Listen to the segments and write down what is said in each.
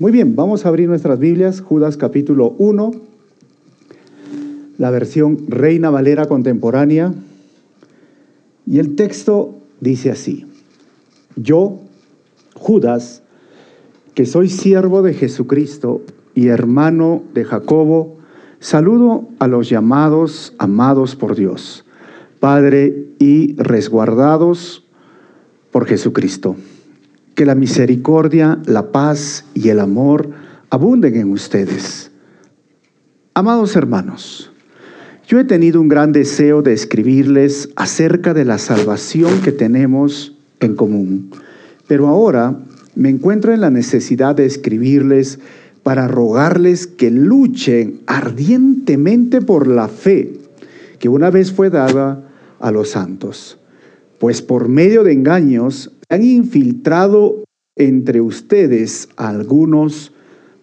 Muy bien, vamos a abrir nuestras Biblias, Judas capítulo 1, la versión Reina Valera contemporánea. Y el texto dice así, yo, Judas, que soy siervo de Jesucristo y hermano de Jacobo, saludo a los llamados, amados por Dios, Padre y resguardados por Jesucristo. Que la misericordia, la paz y el amor abunden en ustedes. Amados hermanos, yo he tenido un gran deseo de escribirles acerca de la salvación que tenemos en común, pero ahora me encuentro en la necesidad de escribirles para rogarles que luchen ardientemente por la fe que una vez fue dada a los santos, pues por medio de engaños han infiltrado entre ustedes algunos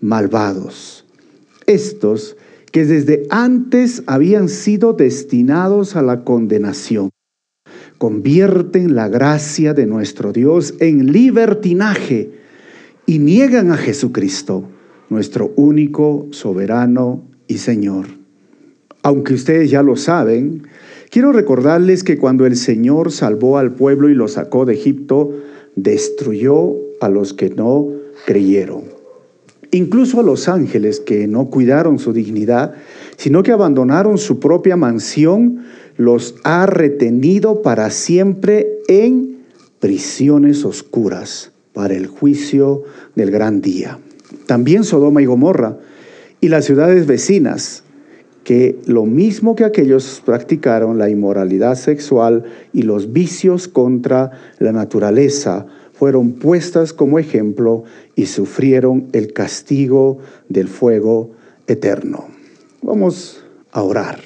malvados. Estos que desde antes habían sido destinados a la condenación, convierten la gracia de nuestro Dios en libertinaje y niegan a Jesucristo, nuestro único soberano y Señor. Aunque ustedes ya lo saben, quiero recordarles que cuando el Señor salvó al pueblo y lo sacó de Egipto, destruyó a los que no creyeron. Incluso a los ángeles que no cuidaron su dignidad, sino que abandonaron su propia mansión, los ha retenido para siempre en prisiones oscuras para el juicio del gran día. También Sodoma y Gomorra y las ciudades vecinas, que lo mismo que aquellos practicaron la inmoralidad sexual y los vicios contra la naturaleza, fueron puestas como ejemplo y sufrieron el castigo del fuego eterno. Vamos a orar.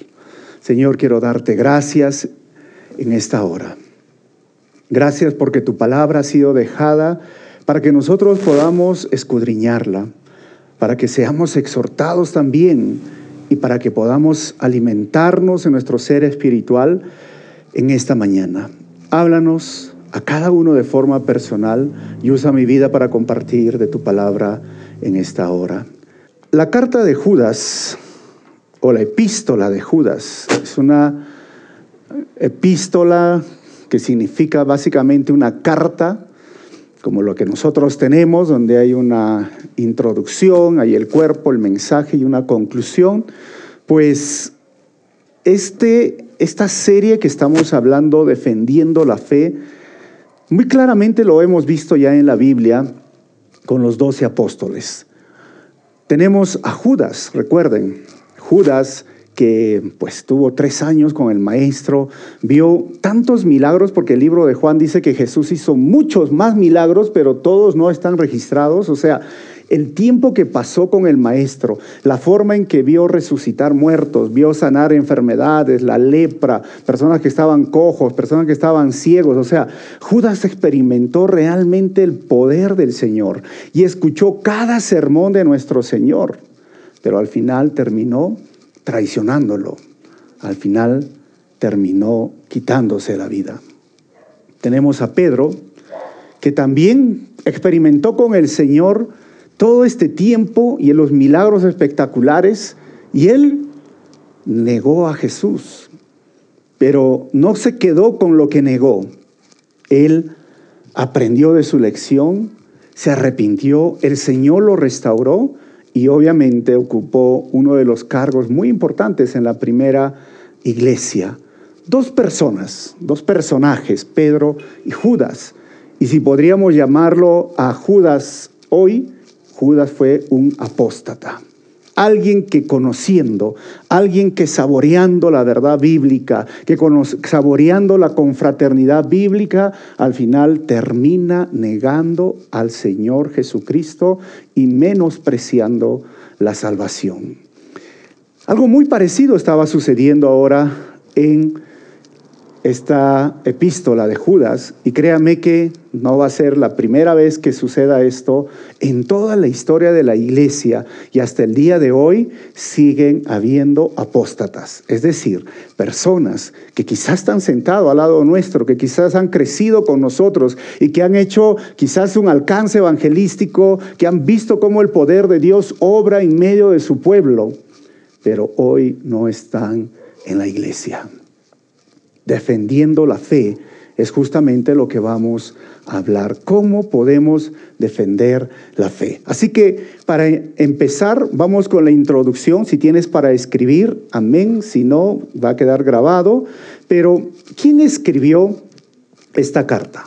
Señor, quiero darte gracias en esta hora. Gracias porque tu palabra ha sido dejada para que nosotros podamos escudriñarla, para que seamos exhortados también y para que podamos alimentarnos en nuestro ser espiritual en esta mañana. Háblanos a cada uno de forma personal y usa mi vida para compartir de tu palabra en esta hora. La carta de Judas o la epístola de Judas es una epístola que significa básicamente una carta como lo que nosotros tenemos, donde hay una introducción, hay el cuerpo, el mensaje y una conclusión, pues este, esta serie que estamos hablando, defendiendo la fe, muy claramente lo hemos visto ya en la Biblia con los doce apóstoles. Tenemos a Judas, recuerden, Judas que pues tuvo tres años con el maestro, vio tantos milagros, porque el libro de Juan dice que Jesús hizo muchos más milagros, pero todos no están registrados, o sea, el tiempo que pasó con el maestro, la forma en que vio resucitar muertos, vio sanar enfermedades, la lepra, personas que estaban cojos, personas que estaban ciegos, o sea, Judas experimentó realmente el poder del Señor y escuchó cada sermón de nuestro Señor, pero al final terminó traicionándolo. Al final terminó quitándose la vida. Tenemos a Pedro, que también experimentó con el Señor todo este tiempo y en los milagros espectaculares, y él negó a Jesús, pero no se quedó con lo que negó. Él aprendió de su lección, se arrepintió, el Señor lo restauró y obviamente ocupó uno de los cargos muy importantes en la primera iglesia. Dos personas, dos personajes, Pedro y Judas. Y si podríamos llamarlo a Judas hoy, Judas fue un apóstata alguien que conociendo, alguien que saboreando la verdad bíblica, que saboreando la confraternidad bíblica, al final termina negando al Señor Jesucristo y menospreciando la salvación. Algo muy parecido estaba sucediendo ahora en esta epístola de Judas, y créame que no va a ser la primera vez que suceda esto, en toda la historia de la iglesia y hasta el día de hoy siguen habiendo apóstatas, es decir, personas que quizás están sentados al lado nuestro, que quizás han crecido con nosotros y que han hecho quizás un alcance evangelístico, que han visto cómo el poder de Dios obra en medio de su pueblo, pero hoy no están en la iglesia defendiendo la fe, es justamente lo que vamos a hablar, cómo podemos defender la fe. Así que para empezar, vamos con la introducción, si tienes para escribir, amén, si no, va a quedar grabado, pero ¿quién escribió esta carta?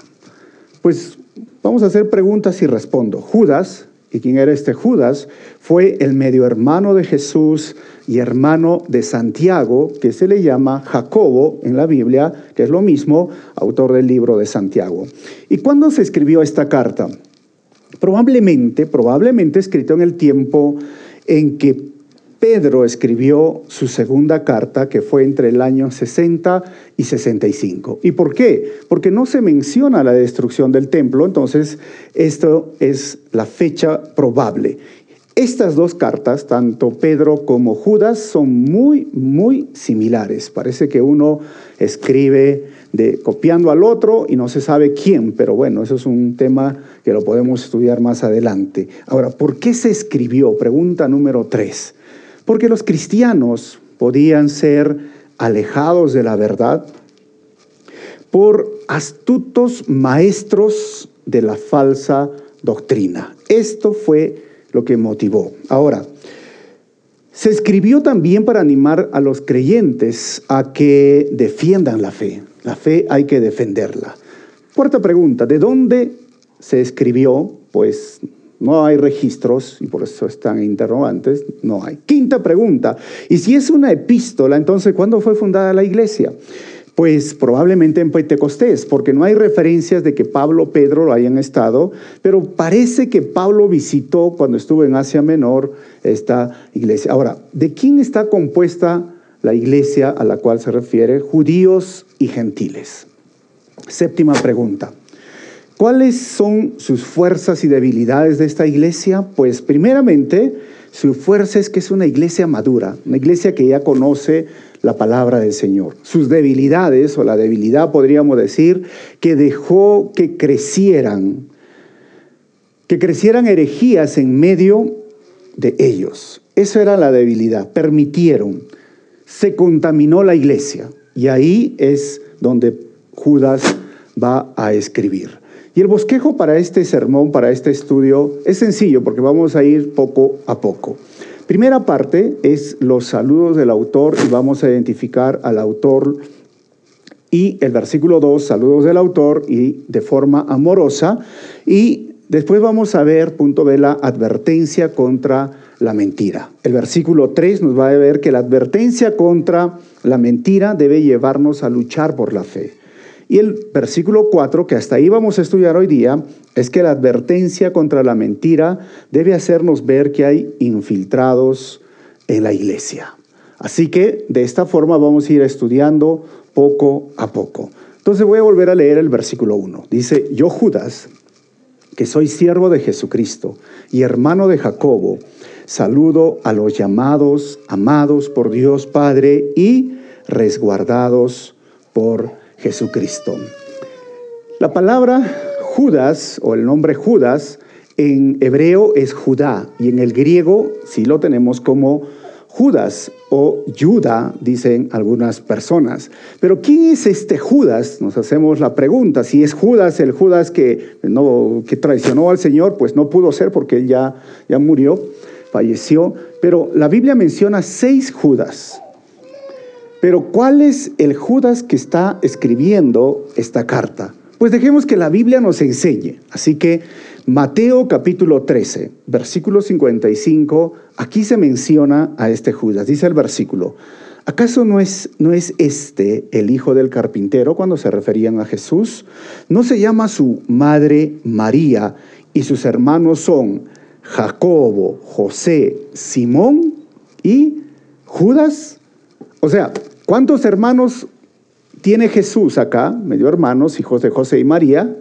Pues vamos a hacer preguntas y respondo. Judas, ¿y quién era este Judas? Fue el medio hermano de Jesús, y hermano de Santiago, que se le llama Jacobo en la Biblia, que es lo mismo, autor del libro de Santiago. ¿Y cuándo se escribió esta carta? Probablemente, probablemente escrito en el tiempo en que Pedro escribió su segunda carta, que fue entre el año 60 y 65. ¿Y por qué? Porque no se menciona la destrucción del templo, entonces esto es la fecha probable. Estas dos cartas, tanto Pedro como Judas, son muy, muy similares. Parece que uno escribe copiando al otro y no se sabe quién, pero bueno, eso es un tema que lo podemos estudiar más adelante. Ahora, ¿por qué se escribió? Pregunta número tres. Porque los cristianos podían ser alejados de la verdad por astutos maestros de la falsa doctrina. Esto fue lo que motivó. Ahora, se escribió también para animar a los creyentes a que defiendan la fe. La fe hay que defenderla. Cuarta pregunta, ¿de dónde se escribió? Pues no hay registros y por eso están interrogantes, no hay. Quinta pregunta, y si es una epístola, entonces ¿cuándo fue fundada la iglesia? Pues probablemente en Pentecostés, porque no hay referencias de que Pablo Pedro lo hayan estado, pero parece que Pablo visitó cuando estuvo en Asia Menor esta iglesia. Ahora, ¿de quién está compuesta la iglesia a la cual se refiere? Judíos y gentiles. Séptima pregunta. ¿Cuáles son sus fuerzas y debilidades de esta iglesia? Pues primeramente, su fuerza es que es una iglesia madura, una iglesia que ya conoce la palabra del Señor. Sus debilidades, o la debilidad podríamos decir, que dejó que crecieran, que crecieran herejías en medio de ellos. Eso era la debilidad. Permitieron, se contaminó la iglesia. Y ahí es donde Judas va a escribir. Y el bosquejo para este sermón, para este estudio, es sencillo porque vamos a ir poco a poco. Primera parte es los saludos del autor y vamos a identificar al autor y el versículo 2, saludos del autor y de forma amorosa. Y después vamos a ver, punto B, la advertencia contra la mentira. El versículo 3 nos va a ver que la advertencia contra la mentira debe llevarnos a luchar por la fe. Y el versículo 4, que hasta ahí vamos a estudiar hoy día, es que la advertencia contra la mentira debe hacernos ver que hay infiltrados en la iglesia. Así que de esta forma vamos a ir estudiando poco a poco. Entonces voy a volver a leer el versículo 1. Dice, yo Judas, que soy siervo de Jesucristo y hermano de Jacobo, saludo a los llamados, amados por Dios Padre y resguardados por Jesucristo. La palabra Judas o el nombre Judas en hebreo es Judá y en el griego sí lo tenemos como Judas o Juda, dicen algunas personas. Pero ¿quién es este Judas? Nos hacemos la pregunta. Si es Judas, el Judas que, no, que traicionó al Señor, pues no pudo ser porque él ya, ya murió, falleció. Pero la Biblia menciona seis Judas. Pero ¿cuál es el Judas que está escribiendo esta carta? Pues dejemos que la Biblia nos enseñe. Así que Mateo capítulo 13, versículo 55, aquí se menciona a este Judas. Dice el versículo, ¿acaso no es, no es este el hijo del carpintero cuando se referían a Jesús? ¿No se llama su madre María y sus hermanos son Jacobo, José, Simón y Judas? O sea, ¿Cuántos hermanos tiene Jesús acá, medio hermanos, hijos de José y María?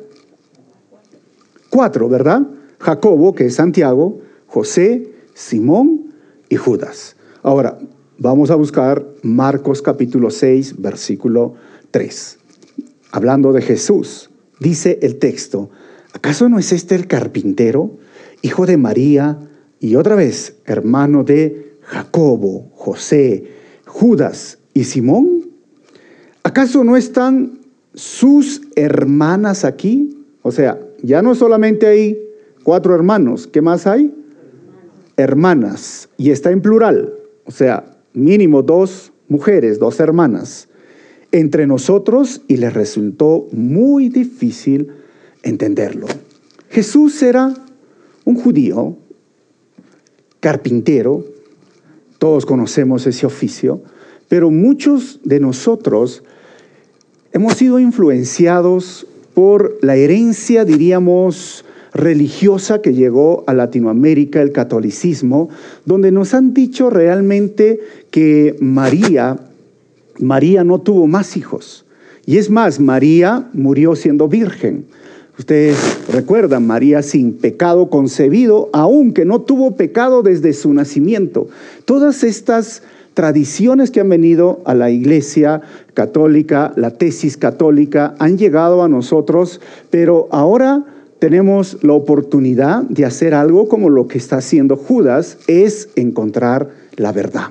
Cuatro, ¿verdad? Jacobo, que es Santiago, José, Simón y Judas. Ahora, vamos a buscar Marcos capítulo 6, versículo 3. Hablando de Jesús, dice el texto, ¿acaso no es este el carpintero, hijo de María y otra vez hermano de Jacobo, José, Judas y Simón? ¿Acaso no están sus hermanas aquí? O sea, ya no solamente hay cuatro hermanos, ¿qué más hay? Hermanas, y está en plural, o sea, mínimo dos mujeres, dos hermanas, entre nosotros y les resultó muy difícil entenderlo. Jesús era un judío, carpintero, todos conocemos ese oficio, pero muchos de nosotros hemos sido influenciados por la herencia, diríamos, religiosa que llegó a Latinoamérica, el catolicismo, donde nos han dicho realmente que María, María no tuvo más hijos. Y es más, María murió siendo virgen. Ustedes recuerdan, María sin pecado concebido, aunque no tuvo pecado desde su nacimiento. Todas estas tradiciones que han venido a la iglesia católica, la tesis católica, han llegado a nosotros, pero ahora tenemos la oportunidad de hacer algo como lo que está haciendo Judas, es encontrar la verdad.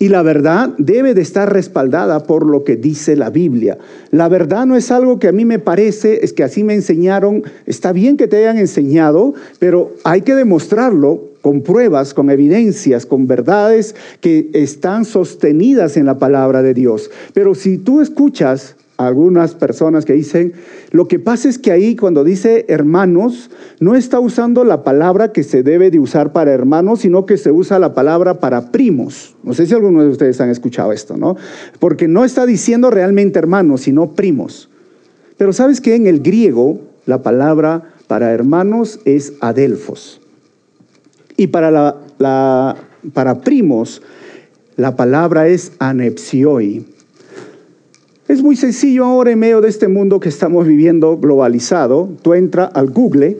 Y la verdad debe de estar respaldada por lo que dice la Biblia. La verdad no es algo que a mí me parece, es que así me enseñaron. Está bien que te hayan enseñado, pero hay que demostrarlo con pruebas, con evidencias, con verdades que están sostenidas en la palabra de Dios. Pero si tú escuchas algunas personas que dicen, lo que pasa es que ahí cuando dice hermanos, no está usando la palabra que se debe de usar para hermanos, sino que se usa la palabra para primos. No sé si algunos de ustedes han escuchado esto, ¿no? Porque no está diciendo realmente hermanos, sino primos. Pero sabes que en el griego la palabra para hermanos es adelfos. Y para, primos la palabra es anepsioi es muy sencillo ahora en medio de este mundo que estamos viviendo globalizado. Tú entras al Google,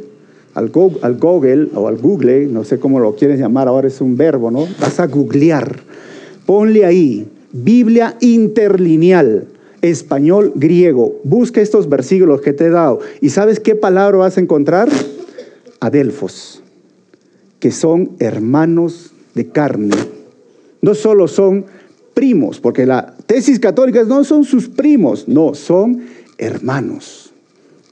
al, al Google o al Google, no sé cómo lo quieres llamar, ahora es un verbo, ¿no? Vas a googlear. Ponle ahí, Biblia interlineal, español, griego. Busca estos versículos que te he dado. ¿Y sabes qué palabra vas a encontrar? Adelfos, que son hermanos de carne. No solo son primos, porque la tesis católica no son sus primos, no, son hermanos,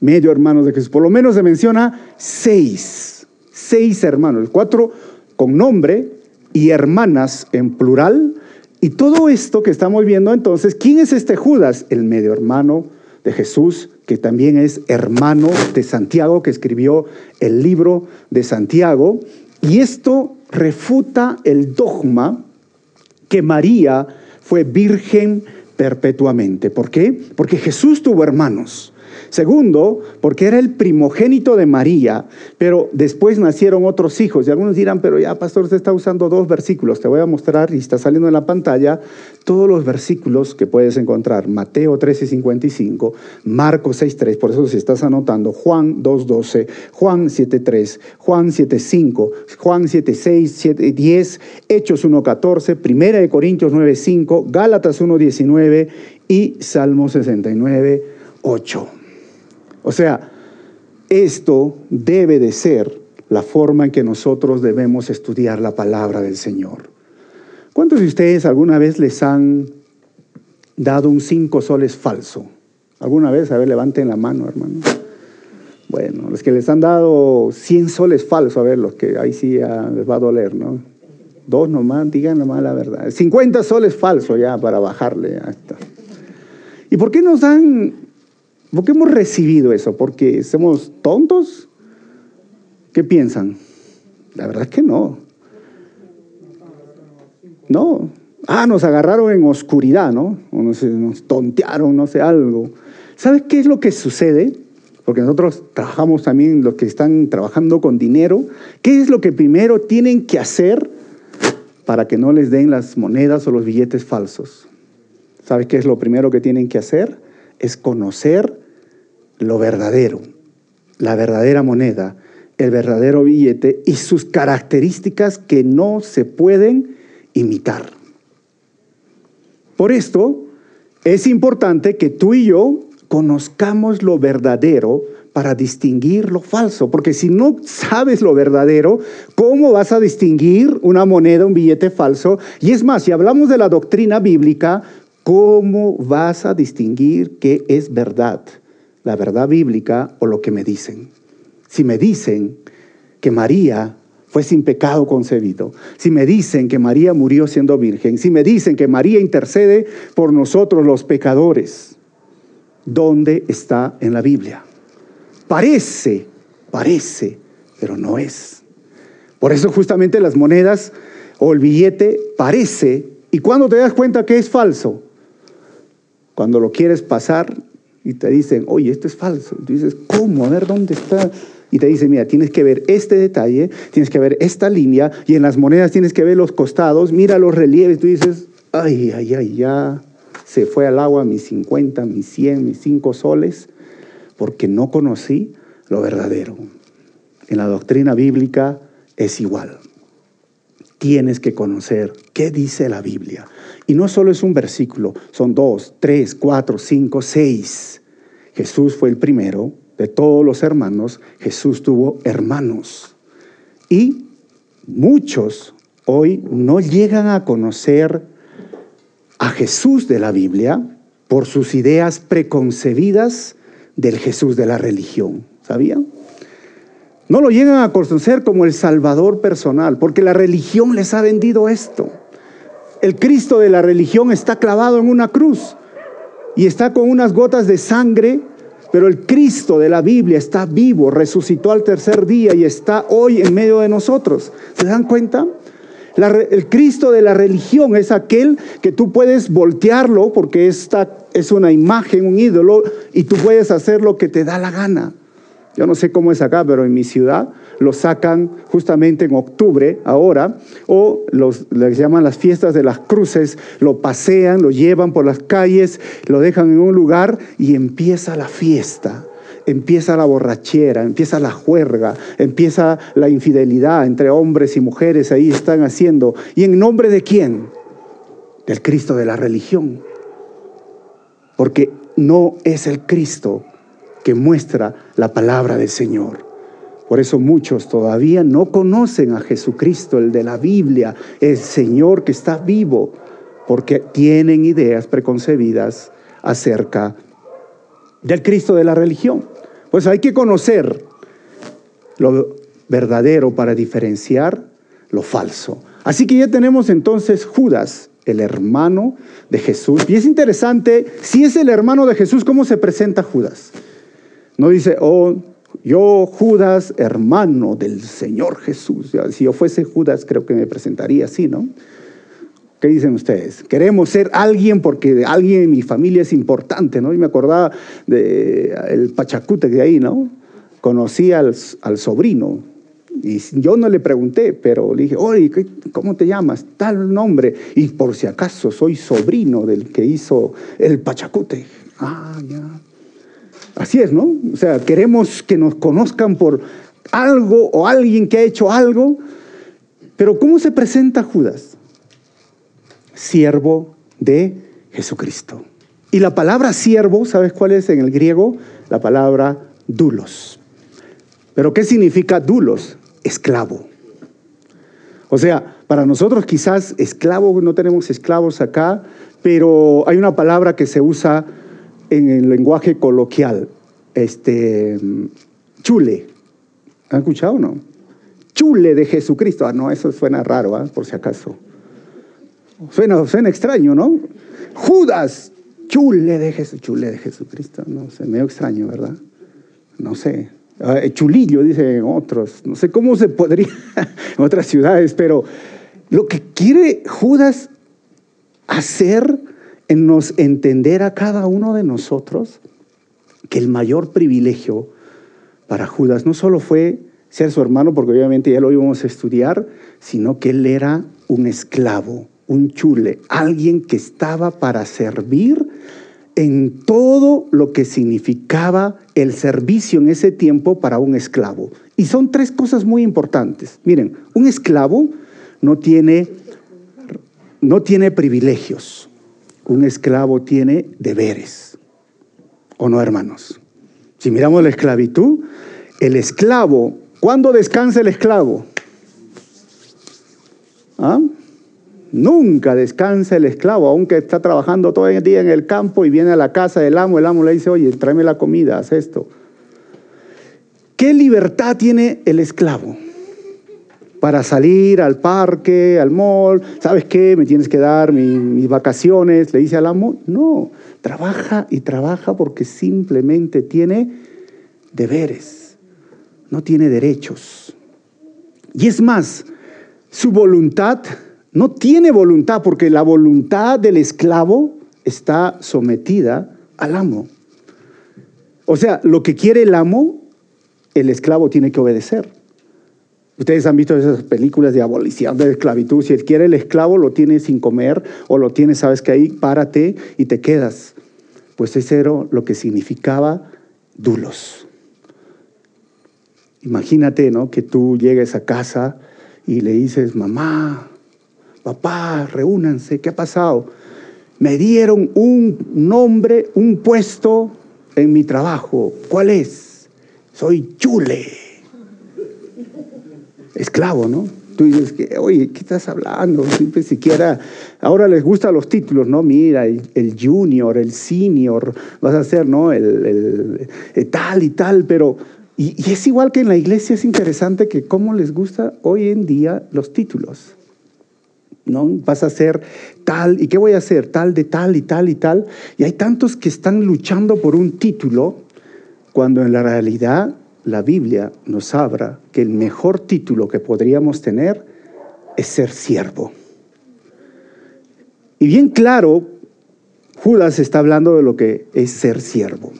medio hermanos de Jesús. Por lo menos se menciona seis, seis hermanos, cuatro con nombre y hermanas en plural. Y todo esto que estamos viendo entonces, ¿quién es este Judas? El medio hermano de Jesús, que también es hermano de Santiago, que escribió el libro de Santiago. Y esto refuta el dogma que María fue virgen perpetuamente. ¿Por qué? Porque Jesús tuvo hermanos. Segundo, porque era el primogénito de María, pero después nacieron otros hijos. Y algunos dirán, pero ya, pastor, usted está usando dos versículos. Te voy a mostrar, y está saliendo en la pantalla, todos los versículos que puedes encontrar. Mateo 13, 55, Marcos 6, 3, por eso si estás anotando, Juan 2, 12, Juan 7, 3, Juan 7, 5, Juan 7, 6, 7, 10, Hechos 1, 14, Primera de Corintios 9, 5, Gálatas 1, 19 y Salmo 69, 8. O sea, esto debe de ser la forma en que nosotros debemos estudiar la palabra del Señor. ¿Cuántos de ustedes alguna vez les han dado un cinco soles falso? ¿Alguna vez? A ver, levanten la mano, hermano. Bueno, los que les han dado 100 soles falsos, a ver, los que ahí sí les va a doler, ¿no? Dos nomás, digan nomás la verdad. 50 soles falsos ya para bajarle. A ¿Y por qué nos dan ¿Por qué hemos recibido eso? ¿Porque somos tontos? ¿Qué piensan? La verdad es que no. No. Ah, nos agarraron en oscuridad, ¿no? O nos, nos tontearon, no sé, algo. ¿Sabes qué es lo que sucede? Porque nosotros trabajamos también, los que están trabajando con dinero. ¿Qué es lo que primero tienen que hacer para que no les den las monedas o los billetes falsos? ¿Sabes qué es lo primero que tienen que hacer? Es conocer lo verdadero, la verdadera moneda, el verdadero billete y sus características que no se pueden imitar. Por esto es importante que tú y yo conozcamos lo verdadero para distinguir lo falso, porque si no sabes lo verdadero, ¿cómo vas a distinguir una moneda, un billete falso? Y es más, si hablamos de la doctrina bíblica, ¿cómo vas a distinguir qué es verdad? ¿La verdad bíblica o lo que me dicen? Si me dicen que María fue sin pecado concebido, si me dicen que María murió siendo virgen, si me dicen que María intercede por nosotros los pecadores, ¿dónde está en la Biblia? Parece, parece, pero no es. Por eso justamente las monedas o el billete parece, y cuando te das cuenta que es falso, cuando lo quieres pasar y te dicen, oye, esto es falso, tú dices, ¿cómo? A ver, ¿dónde está? Y te dicen, mira, tienes que ver este detalle, tienes que ver esta línea, y en las monedas tienes que ver los costados, mira los relieves, tú dices, ay, ay, ay, ya se fue al agua mis 50, mis 100, mis 5 soles porque no conocí lo verdadero. En la doctrina bíblica es igual. Tienes que conocer qué dice la Biblia. Y no solo es un versículo, son dos, tres, cuatro, cinco, seis. Jesús fue el primero de todos los hermanos. Jesús tuvo hermanos. Y muchos hoy no llegan a conocer a Jesús de la Biblia por sus ideas preconcebidas del Jesús de la religión. ¿Sabían? No lo llegan a conocer como el Salvador personal, porque la religión les ha vendido esto. El Cristo de la religión está clavado en una cruz y está con unas gotas de sangre, pero el Cristo de la Biblia está vivo, resucitó al tercer día y está hoy en medio de nosotros. ¿Se dan cuenta? el Cristo de la religión es aquel que tú puedes voltearlo porque esta es una imagen, un ídolo, y tú puedes hacer lo que te da la gana. Yo no sé cómo es acá, pero en mi ciudad lo sacan justamente en octubre, ahora, o los, les llaman las fiestas de las cruces, lo pasean, lo llevan por las calles, lo dejan en un lugar y empieza la fiesta empieza la borrachera, empieza la juerga, empieza la infidelidad entre hombres y mujeres, ahí están haciendo. ¿Y en nombre de quién? Del Cristo de la religión. Porque no es el Cristo que muestra la palabra del Señor. Por eso muchos todavía no conocen a Jesucristo, el de la Biblia, el Señor que está vivo, porque tienen ideas preconcebidas acerca del Cristo de la religión. Pues hay que conocer lo verdadero para diferenciar lo falso. Así que ya tenemos entonces Judas, el hermano de Jesús. Y es interesante, si es el hermano de Jesús, ¿cómo se presenta Judas? No dice, oh, yo Judas, hermano del Señor Jesús. Si yo fuese Judas, creo que me presentaría así, ¿no? ¿Qué dicen ustedes? Queremos ser alguien porque alguien en mi familia es importante, ¿no? Y me acordaba del el Pachacute de ahí, ¿no? Conocí al, sobrino y yo no le pregunté, pero le dije, ¿cómo te llamas? Tal nombre. Y por si acaso soy sobrino del que hizo el Pachacute. Ah, ya. Así es, ¿no? O sea, queremos que nos conozcan por algo o alguien que ha hecho algo. Pero ¿cómo se presenta Judas? siervo de Jesucristo. Y la palabra siervo, ¿sabes cuál es en el griego? La palabra dulos. Pero ¿qué significa dulos? Esclavo. O sea, para nosotros quizás esclavo, no tenemos esclavos acá, pero hay una palabra que se usa en el lenguaje coloquial, este, chule. ¿Han escuchado o no? Chule de Jesucristo. Ah, no, eso suena raro, ¿ah? por si acaso. Suena, suena extraño, ¿no? Judas, chule de, Jesús, chule de Jesucristo. No sé, medio extraño, ¿verdad? No sé. Ah, eh, chulillo, dicen otros. No sé cómo se podría en otras ciudades, pero lo que quiere Judas hacer en nos entender a cada uno de nosotros que el mayor privilegio para Judas no solo fue ser su hermano, porque obviamente ya lo íbamos a estudiar, sino que él era un esclavo un chule, alguien que estaba para servir en todo lo que significaba el servicio en ese tiempo para un esclavo. Y son tres cosas muy importantes. Miren, un esclavo no tiene, no tiene privilegios, un esclavo tiene deberes. ¿O no, hermanos? Si miramos la esclavitud, el esclavo, ¿cuándo descansa el esclavo? ¿Ah? Nunca descansa el esclavo, aunque está trabajando todo el día en el campo y viene a la casa del amo, el amo le dice, oye, tráeme la comida, haz esto. ¿Qué libertad tiene el esclavo? Para salir al parque, al mall, ¿sabes qué? Me tienes que dar mis vacaciones, le dice al amo. No, trabaja y trabaja porque simplemente tiene deberes, no tiene derechos. Y es más, su voluntad no tiene voluntad porque la voluntad del esclavo está sometida al amo. O sea, lo que quiere el amo, el esclavo tiene que obedecer. Ustedes han visto esas películas de abolición de esclavitud. Si él quiere el esclavo, lo tiene sin comer o lo tiene, sabes que ahí, párate y te quedas. Pues ese era lo que significaba dulos. Imagínate, ¿no? Que tú llegues a casa y le dices, mamá, papá, reúnanse, ¿qué ha pasado? Me dieron un nombre, un puesto en mi trabajo. ¿Cuál es? Soy chule. Esclavo, ¿no? Tú dices, que, oye, ¿qué estás hablando? Siempre siquiera, ahora les gustan los títulos, ¿no? Mira, el, junior, el senior, vas a ser, ¿no? El, tal y tal, pero, y, y, es igual que en la iglesia, es interesante que cómo les gusta hoy en día los títulos. ¿no? Vas a ser tal, ¿y qué voy a hacer? Tal de tal y tal y tal. Y hay tantos que están luchando por un título, cuando en la realidad la Biblia nos habla que el mejor título que podríamos tener es ser siervo. Y bien claro, Judas está hablando de lo que es ser siervo.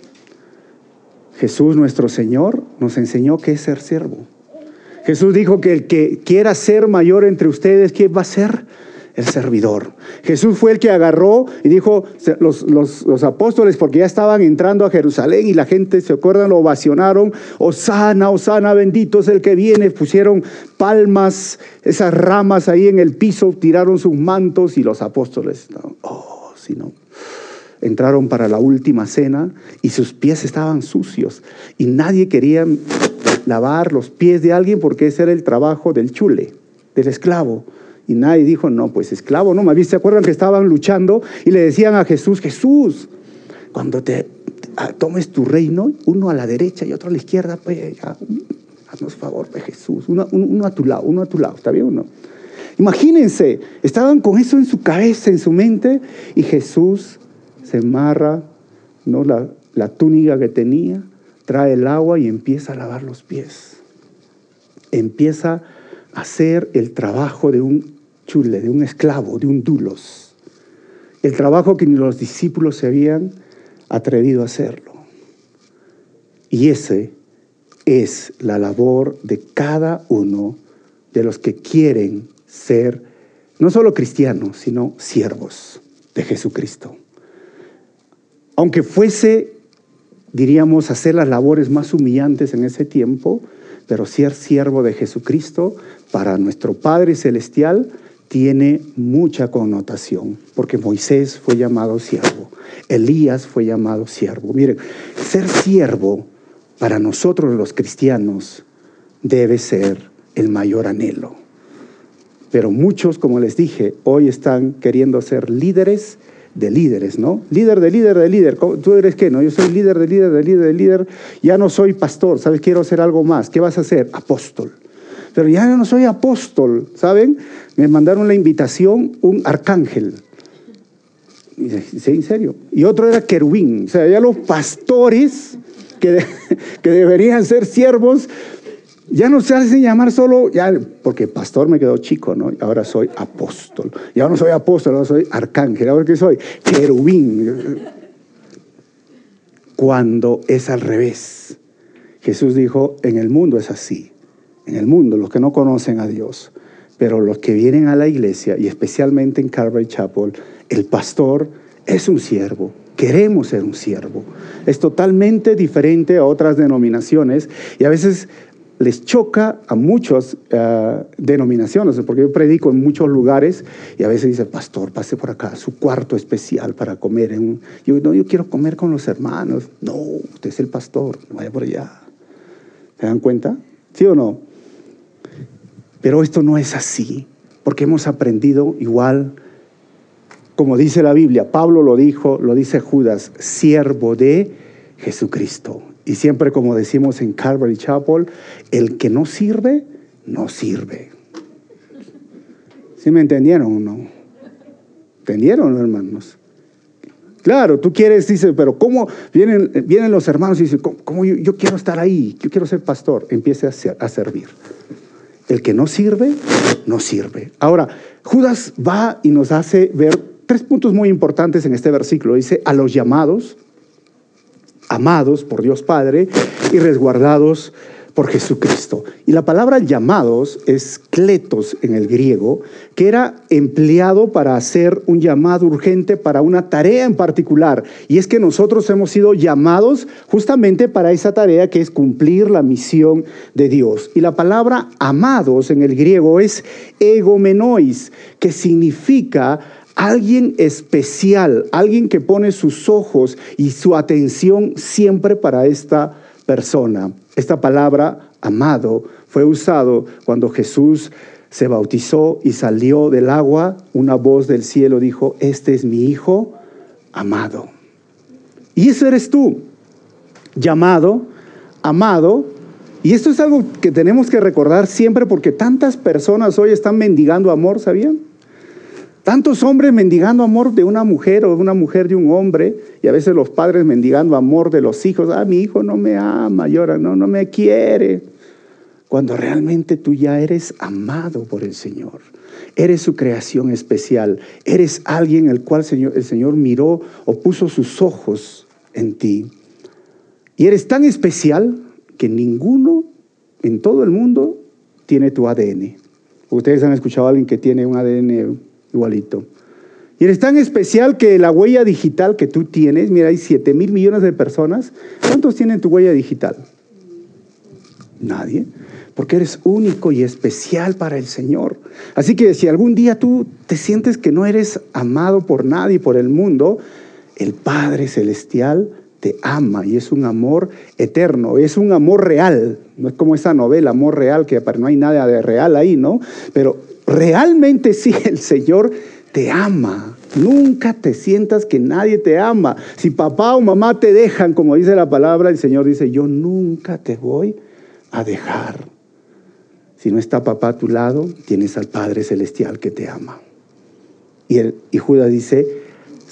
Jesús nuestro Señor nos enseñó qué es ser siervo. Jesús dijo que el que quiera ser mayor entre ustedes, ¿quién va a ser? El servidor. Jesús fue el que agarró y dijo, los, los, apóstoles, porque ya estaban entrando a Jerusalén y la gente, ¿se acuerdan? Lo ovacionaron, Osana, Osana, bendito es el que viene. Pusieron palmas, esas ramas ahí en el piso, tiraron sus mantos y los apóstoles, oh, si no entraron para la última cena y sus pies estaban sucios y nadie quería lavar los pies de alguien porque ese era el trabajo del chule, del esclavo. Y nadie dijo, no, pues esclavo, no, ¿se acuerdan que estaban luchando y le decían a Jesús, Jesús, cuando te, tomes tu reino, uno a la derecha y otro a la izquierda, pues ya, haznos favor, pues Jesús, uno, a tu lado, uno a tu lado, ¿está bien o no? Imagínense, estaban con eso en su cabeza, en su mente, y Jesús se amarra ¿no? la, la túnica que tenía, trae el agua y empieza a lavar los pies. Empieza a hacer el trabajo de un chule, de un esclavo, de un dulos. El trabajo que ni los discípulos se habían atrevido a hacerlo. Y ese es la labor de cada uno de los que quieren ser no solo cristianos, sino siervos de Jesucristo. Aunque fuese diríamos, hacer las labores más humillantes en ese tiempo, pero ser siervo de Jesucristo para nuestro Padre Celestial tiene mucha connotación, porque Moisés fue llamado siervo, Elías fue llamado siervo. Miren, ser siervo para nosotros los cristianos debe ser el mayor anhelo. Pero muchos, como les dije, hoy están queriendo ser líderes de líderes, ¿no? Líder de líder de líder. ¿Tú eres qué? No, yo soy líder de líder de líder de líder. Ya no soy pastor, ¿sabes? Quiero hacer algo más. ¿Qué vas a hacer? Apóstol. Pero ya no soy apóstol, ¿saben? Me mandaron la invitación un arcángel. Sí, en serio. Y otro era querubín. O sea, ya los pastores que, que deberían ser siervos ya no se hace llamar solo, ya, porque pastor me quedó chico, ¿no? Ahora soy apóstol. Ya no soy apóstol, ahora soy arcángel. Ahora que soy querubín. Cuando es al revés. Jesús dijo, en el mundo es así. En el mundo, los que no conocen a Dios. Pero los que vienen a la iglesia, y especialmente en Calvary Chapel, el pastor es un siervo. Queremos ser un siervo. Es totalmente diferente a otras denominaciones y a veces les choca a muchas eh, denominaciones, porque yo predico en muchos lugares y a veces dice, pastor, pase por acá, su cuarto especial para comer. En Yo no, yo quiero comer con los hermanos. No, usted es el pastor, vaya por allá. ¿Se dan cuenta? ¿Sí o no? Pero esto no es así, porque hemos aprendido igual, como dice la Biblia, Pablo lo dijo, lo dice Judas, siervo de Jesucristo. Y siempre como decimos en Calvary Chapel, el que no sirve, no sirve. ¿Sí me entendieron o no? ¿Entendieron, hermanos? Claro, tú quieres, dice, pero ¿cómo vienen, vienen los hermanos y dicen, ¿cómo, yo, quiero estar ahí? Yo quiero ser pastor. Empiece a, a servir. El que no sirve, no sirve. Ahora, Judas va y nos hace ver tres puntos muy importantes en este versículo. Dice, a los llamados, amados por Dios Padre y resguardados por Jesucristo. Y la palabra llamados es kletos en el griego, que era empleado para hacer un llamado urgente para una tarea en particular. Y es que nosotros hemos sido llamados justamente para esa tarea que es cumplir la misión de Dios. Y la palabra amados en el griego es egomenois, que significa alguien especial, alguien que pone sus ojos y su atención siempre para esta persona. Esta palabra, amado, fue usado cuando Jesús se bautizó y salió del agua, una voz del cielo dijo, este es mi Hijo amado. Y eso eres tú, llamado, amado. Y esto es algo que tenemos que recordar siempre porque tantas personas hoy están mendigando amor, ¿sabían? Tantos hombres mendigando amor de una mujer o de una mujer de un hombre, y a veces los padres mendigando amor de los hijos. Ah, mi hijo no me ama, llora, no, no me quiere. Cuando realmente tú ya eres amado por el Señor. Eres su creación especial. Eres alguien el cual el Señor miró o puso sus ojos en ti. Y eres tan especial que ninguno en todo el mundo tiene tu ADN. Ustedes han escuchado a alguien que tiene un ADN igualito. Y eres tan especial que la huella digital que tú tienes, mira, hay 7 mil millones de personas. ¿Cuántos tienen tu huella digital? Nadie. Porque eres único y especial para el Señor. Así que si algún día tú te sientes que no eres amado por nadie, por el mundo, el Padre Celestial te ama y es un amor eterno, es un amor real. No es como esa novela, amor real, que no hay nada de real ahí, ¿no? Pero realmente sí, el Señor te ama. Nunca te sientas que nadie te ama. Si papá o mamá te dejan, como dice la palabra, el Señor dice, yo nunca te voy a dejar. Si no está papá a tu lado, tienes al Padre Celestial que te ama. Y, el, y Judas dice,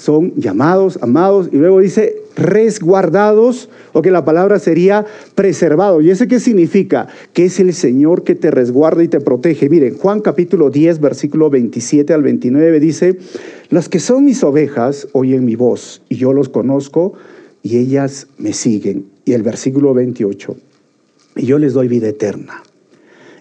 son llamados, amados, y luego dice resguardados, o que la palabra sería preservado. ¿Y ese qué significa? Que es el Señor que te resguarda y te protege. Miren, Juan capítulo 10, versículo 27 al 29 dice, las que son mis ovejas oyen mi voz, y yo los conozco, y ellas me siguen. Y el versículo 28, y yo les doy vida eterna,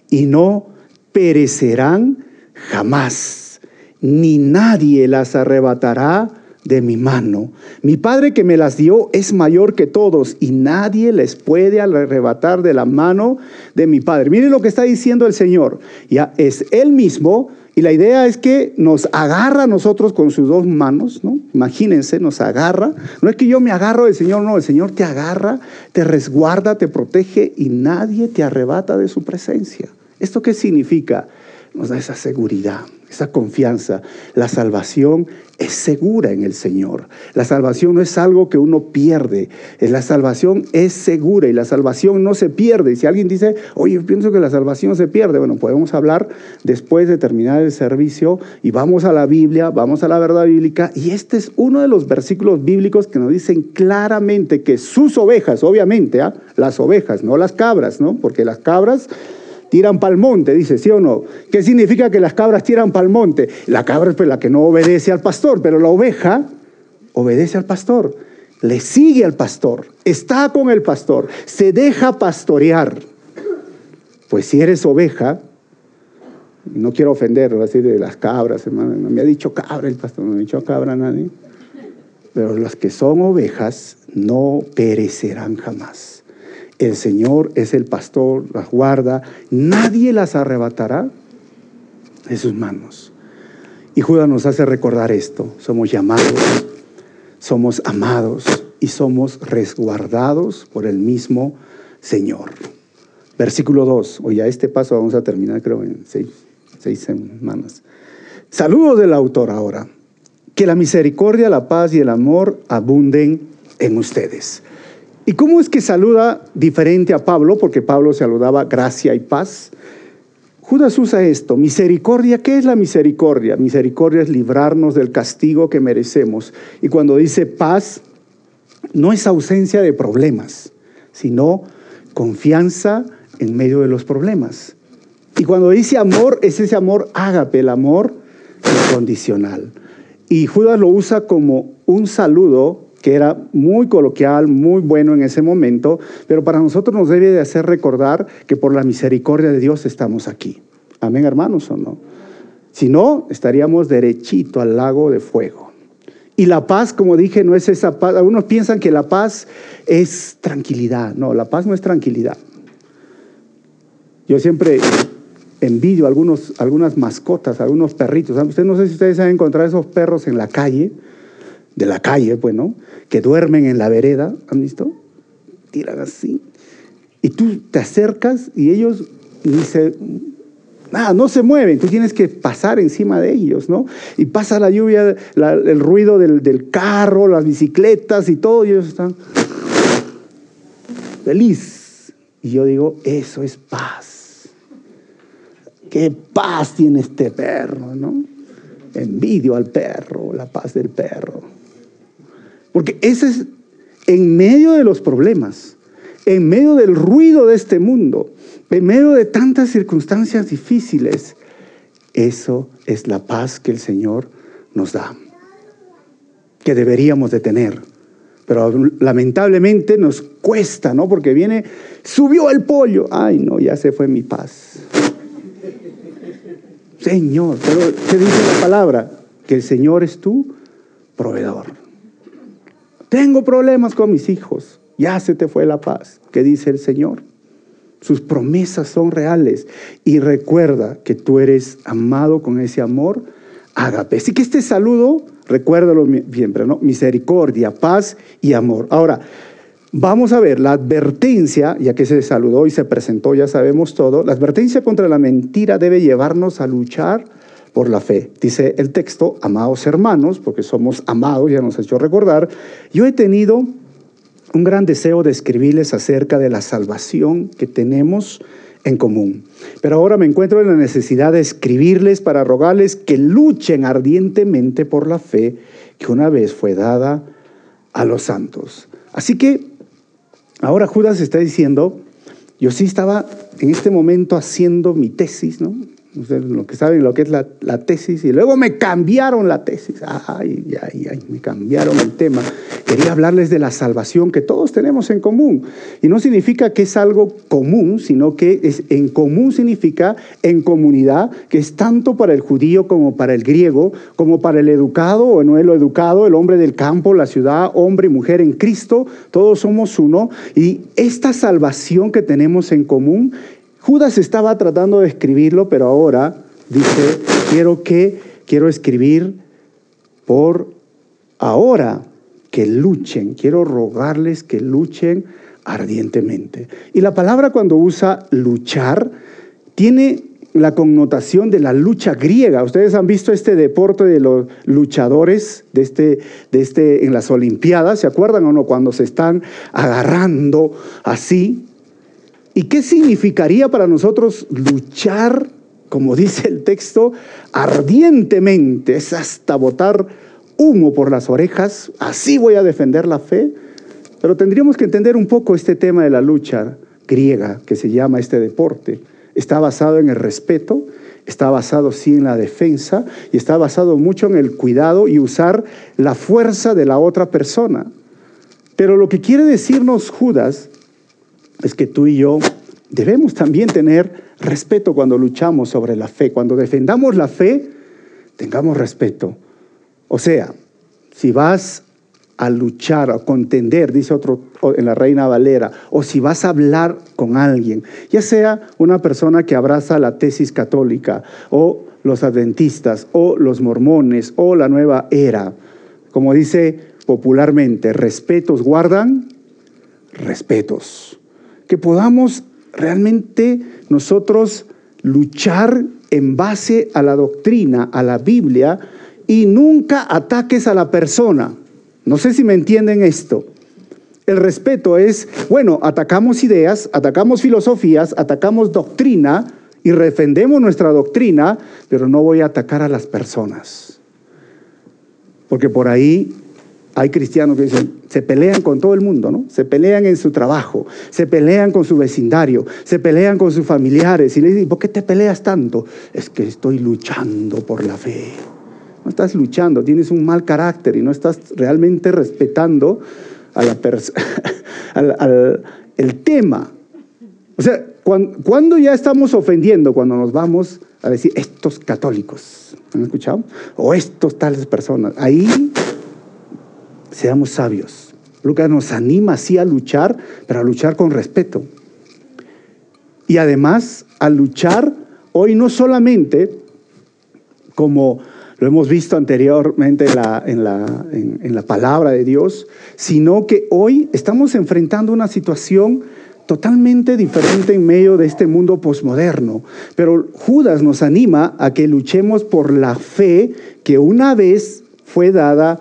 y no perecerán jamás, ni nadie las arrebatará de mi mano. Mi Padre que me las dio es mayor que todos y nadie les puede arrebatar de la mano de mi Padre. Miren lo que está diciendo el Señor. Ya es Él mismo y la idea es que nos agarra a nosotros con sus dos manos, ¿no? Imagínense, nos agarra. No es que yo me agarro del Señor, no, el Señor te agarra, te resguarda, te protege y nadie te arrebata de su presencia. ¿Esto qué significa? Nos da esa seguridad, esa confianza. La salvación es segura en el Señor. La salvación no es algo que uno pierde. La salvación es segura y la salvación no se pierde. Y si alguien dice, oye, pienso que la salvación se pierde, bueno, podemos hablar después de terminar el servicio y vamos a la Biblia, vamos a la verdad bíblica. Y este es uno de los versículos bíblicos que nos dicen claramente que sus ovejas, obviamente, ¿ah? las ovejas, no las cabras, ¿no? Porque las cabras tiran pa'l monte, dice, ¿sí o no? ¿Qué significa que las cabras tiran pa'l monte? La cabra es pues, la que no obedece al pastor, pero la oveja obedece al pastor, le sigue al pastor, está con el pastor, se deja pastorear. Pues si eres oveja, No quiero ofender, así de las cabras, hermano. No me ha dicho cabra el pastor, no me ha dicho cabra nadie. Pero las que son ovejas no perecerán jamás. El Señor es el pastor, las guarda, nadie las arrebatará de sus manos. Y Judas nos hace recordar esto. Somos llamados, somos amados y somos resguardados por el mismo Señor. Versículo 2. Oye, a este paso vamos a terminar creo en seis, seis semanas. Saludos del autor ahora. Que la misericordia, la paz y el amor abunden en ustedes. ¿Y cómo es que saluda diferente a Pablo? Porque Pablo saludaba gracia y paz. Judas usa esto, misericordia. ¿Qué es la misericordia? Misericordia es librarnos del castigo que merecemos. Y cuando dice paz, no es ausencia de problemas, sino confianza en medio de los problemas. Y cuando dice amor, es ese amor ágape, el amor incondicional. Y Judas lo usa como un saludo que era muy coloquial, muy bueno en ese momento, pero para nosotros nos debe de hacer recordar que por la misericordia de Dios estamos aquí. Amén, hermanos, o no. Si no, estaríamos derechito al lago de fuego. Y la paz, como dije, no es esa paz. Algunos piensan que la paz es tranquilidad. No, la paz no es tranquilidad. Yo siempre envidio algunos, algunas mascotas, algunos perritos. Ustedes no sé si ustedes han encontrado esos perros en la calle de la calle, pues, ¿no? Que duermen en la vereda, ¿han visto? Tiran así. Y tú te acercas y ellos ni se, nada, no se mueven, tú tienes que pasar encima de ellos, ¿no? Y pasa la lluvia, el ruido del, del, carro, las bicicletas y todo, y ellos están feliz. Y yo digo, eso es paz. Qué paz tiene este perro, ¿no? Envidio al perro, la paz del perro. Porque ese es en medio de los problemas, en medio del ruido de este mundo, en medio de tantas circunstancias difíciles, eso es la paz que el Señor nos da, que deberíamos de tener. Pero lamentablemente nos cuesta, ¿no? Porque viene, subió el pollo. Ay, no, ya se fue mi paz. Señor, pero ¿qué dice la palabra? Que el Señor es tu proveedor. Tengo problemas con mis hijos. Ya se te fue la paz. ¿Qué dice el Señor? Sus promesas son reales. Y recuerda que tú eres amado con ese amor ágape. Así que este saludo, recuérdalo siempre, ¿no? Misericordia, paz y amor. Ahora, vamos a ver la advertencia, ya que se saludó y se presentó, ya sabemos todo. La advertencia contra la mentira debe llevarnos a luchar por la fe. Dice el texto, amados hermanos, porque somos amados, ya nos ha hecho recordar, yo he tenido un gran deseo de escribirles acerca de la salvación que tenemos en común. Pero ahora me encuentro en la necesidad de escribirles para rogarles que luchen ardientemente por la fe que una vez fue dada a los santos. Así que ahora Judas está diciendo, yo sí estaba en este momento haciendo mi tesis, ¿no? Ustedes lo que saben lo que es la, tesis, y luego me cambiaron la tesis. Ay, ay, ay, me cambiaron el tema. Quería hablarles de la salvación que todos tenemos en común. Y no significa que es algo común, sino que es, en común significa en comunidad, que es tanto para el judío como para el griego, como para el educado o no el educado, el hombre del campo, la ciudad, hombre y mujer en Cristo. Todos somos uno. Y esta salvación que tenemos en común Judas estaba tratando de escribirlo, pero ahora dice, quiero que, quiero escribir por ahora que luchen, quiero rogarles que luchen ardientemente. Y la palabra cuando usa luchar tiene la connotación de la lucha griega. Ustedes han visto este deporte de los luchadores de este, de este, en las Olimpiadas, ¿se acuerdan o no? Cuando se están agarrando así. ¿Y qué significaría para nosotros luchar, como dice el texto, ardientemente? Es hasta botar humo por las orejas, así voy a defender la fe. Pero tendríamos que entender un poco este tema de la lucha griega que se llama este deporte. Está basado en el respeto, está basado sí en la defensa y está basado mucho en el cuidado y usar la fuerza de la otra persona. Pero lo que quiere decirnos Judas es que tú y yo debemos también tener respeto cuando luchamos sobre la fe. Cuando defendamos la fe, tengamos respeto. O sea, si vas a luchar, a contender, dice otro en la Reina Valera, o si vas a hablar con alguien, ya sea una persona que abraza la tesis católica, o los adventistas, o los mormones, o la nueva era, como dice popularmente, respetos guardan respetos. Que podamos realmente nosotros luchar en base a la doctrina, a la Biblia, y nunca ataques a la persona. No sé si me entienden esto. El respeto es, bueno, atacamos ideas, atacamos filosofías, atacamos doctrina y defendemos nuestra doctrina, pero no voy a atacar a las personas. Porque por ahí hay cristianos que dicen, se pelean con todo el mundo, ¿no? Se pelean en su trabajo, se pelean con su vecindario, se pelean con sus familiares. Y le dicen, ¿por qué te peleas tanto? Es que estoy luchando por la fe. No estás luchando, tienes un mal carácter y no estás realmente respetando a la al, el tema. O sea, cuando, ya estamos ofendiendo, cuando nos vamos a decir estos católicos, ¿han escuchado? O estos tales personas, ahí seamos sabios. Lucas nos anima así a luchar, pero a luchar con respeto. Y además a luchar hoy no solamente como lo hemos visto anteriormente en la, en, la, en, la, palabra de Dios, sino que hoy estamos enfrentando una situación totalmente diferente en medio de este mundo posmoderno. Pero Judas nos anima a que luchemos por la fe que una vez fue dada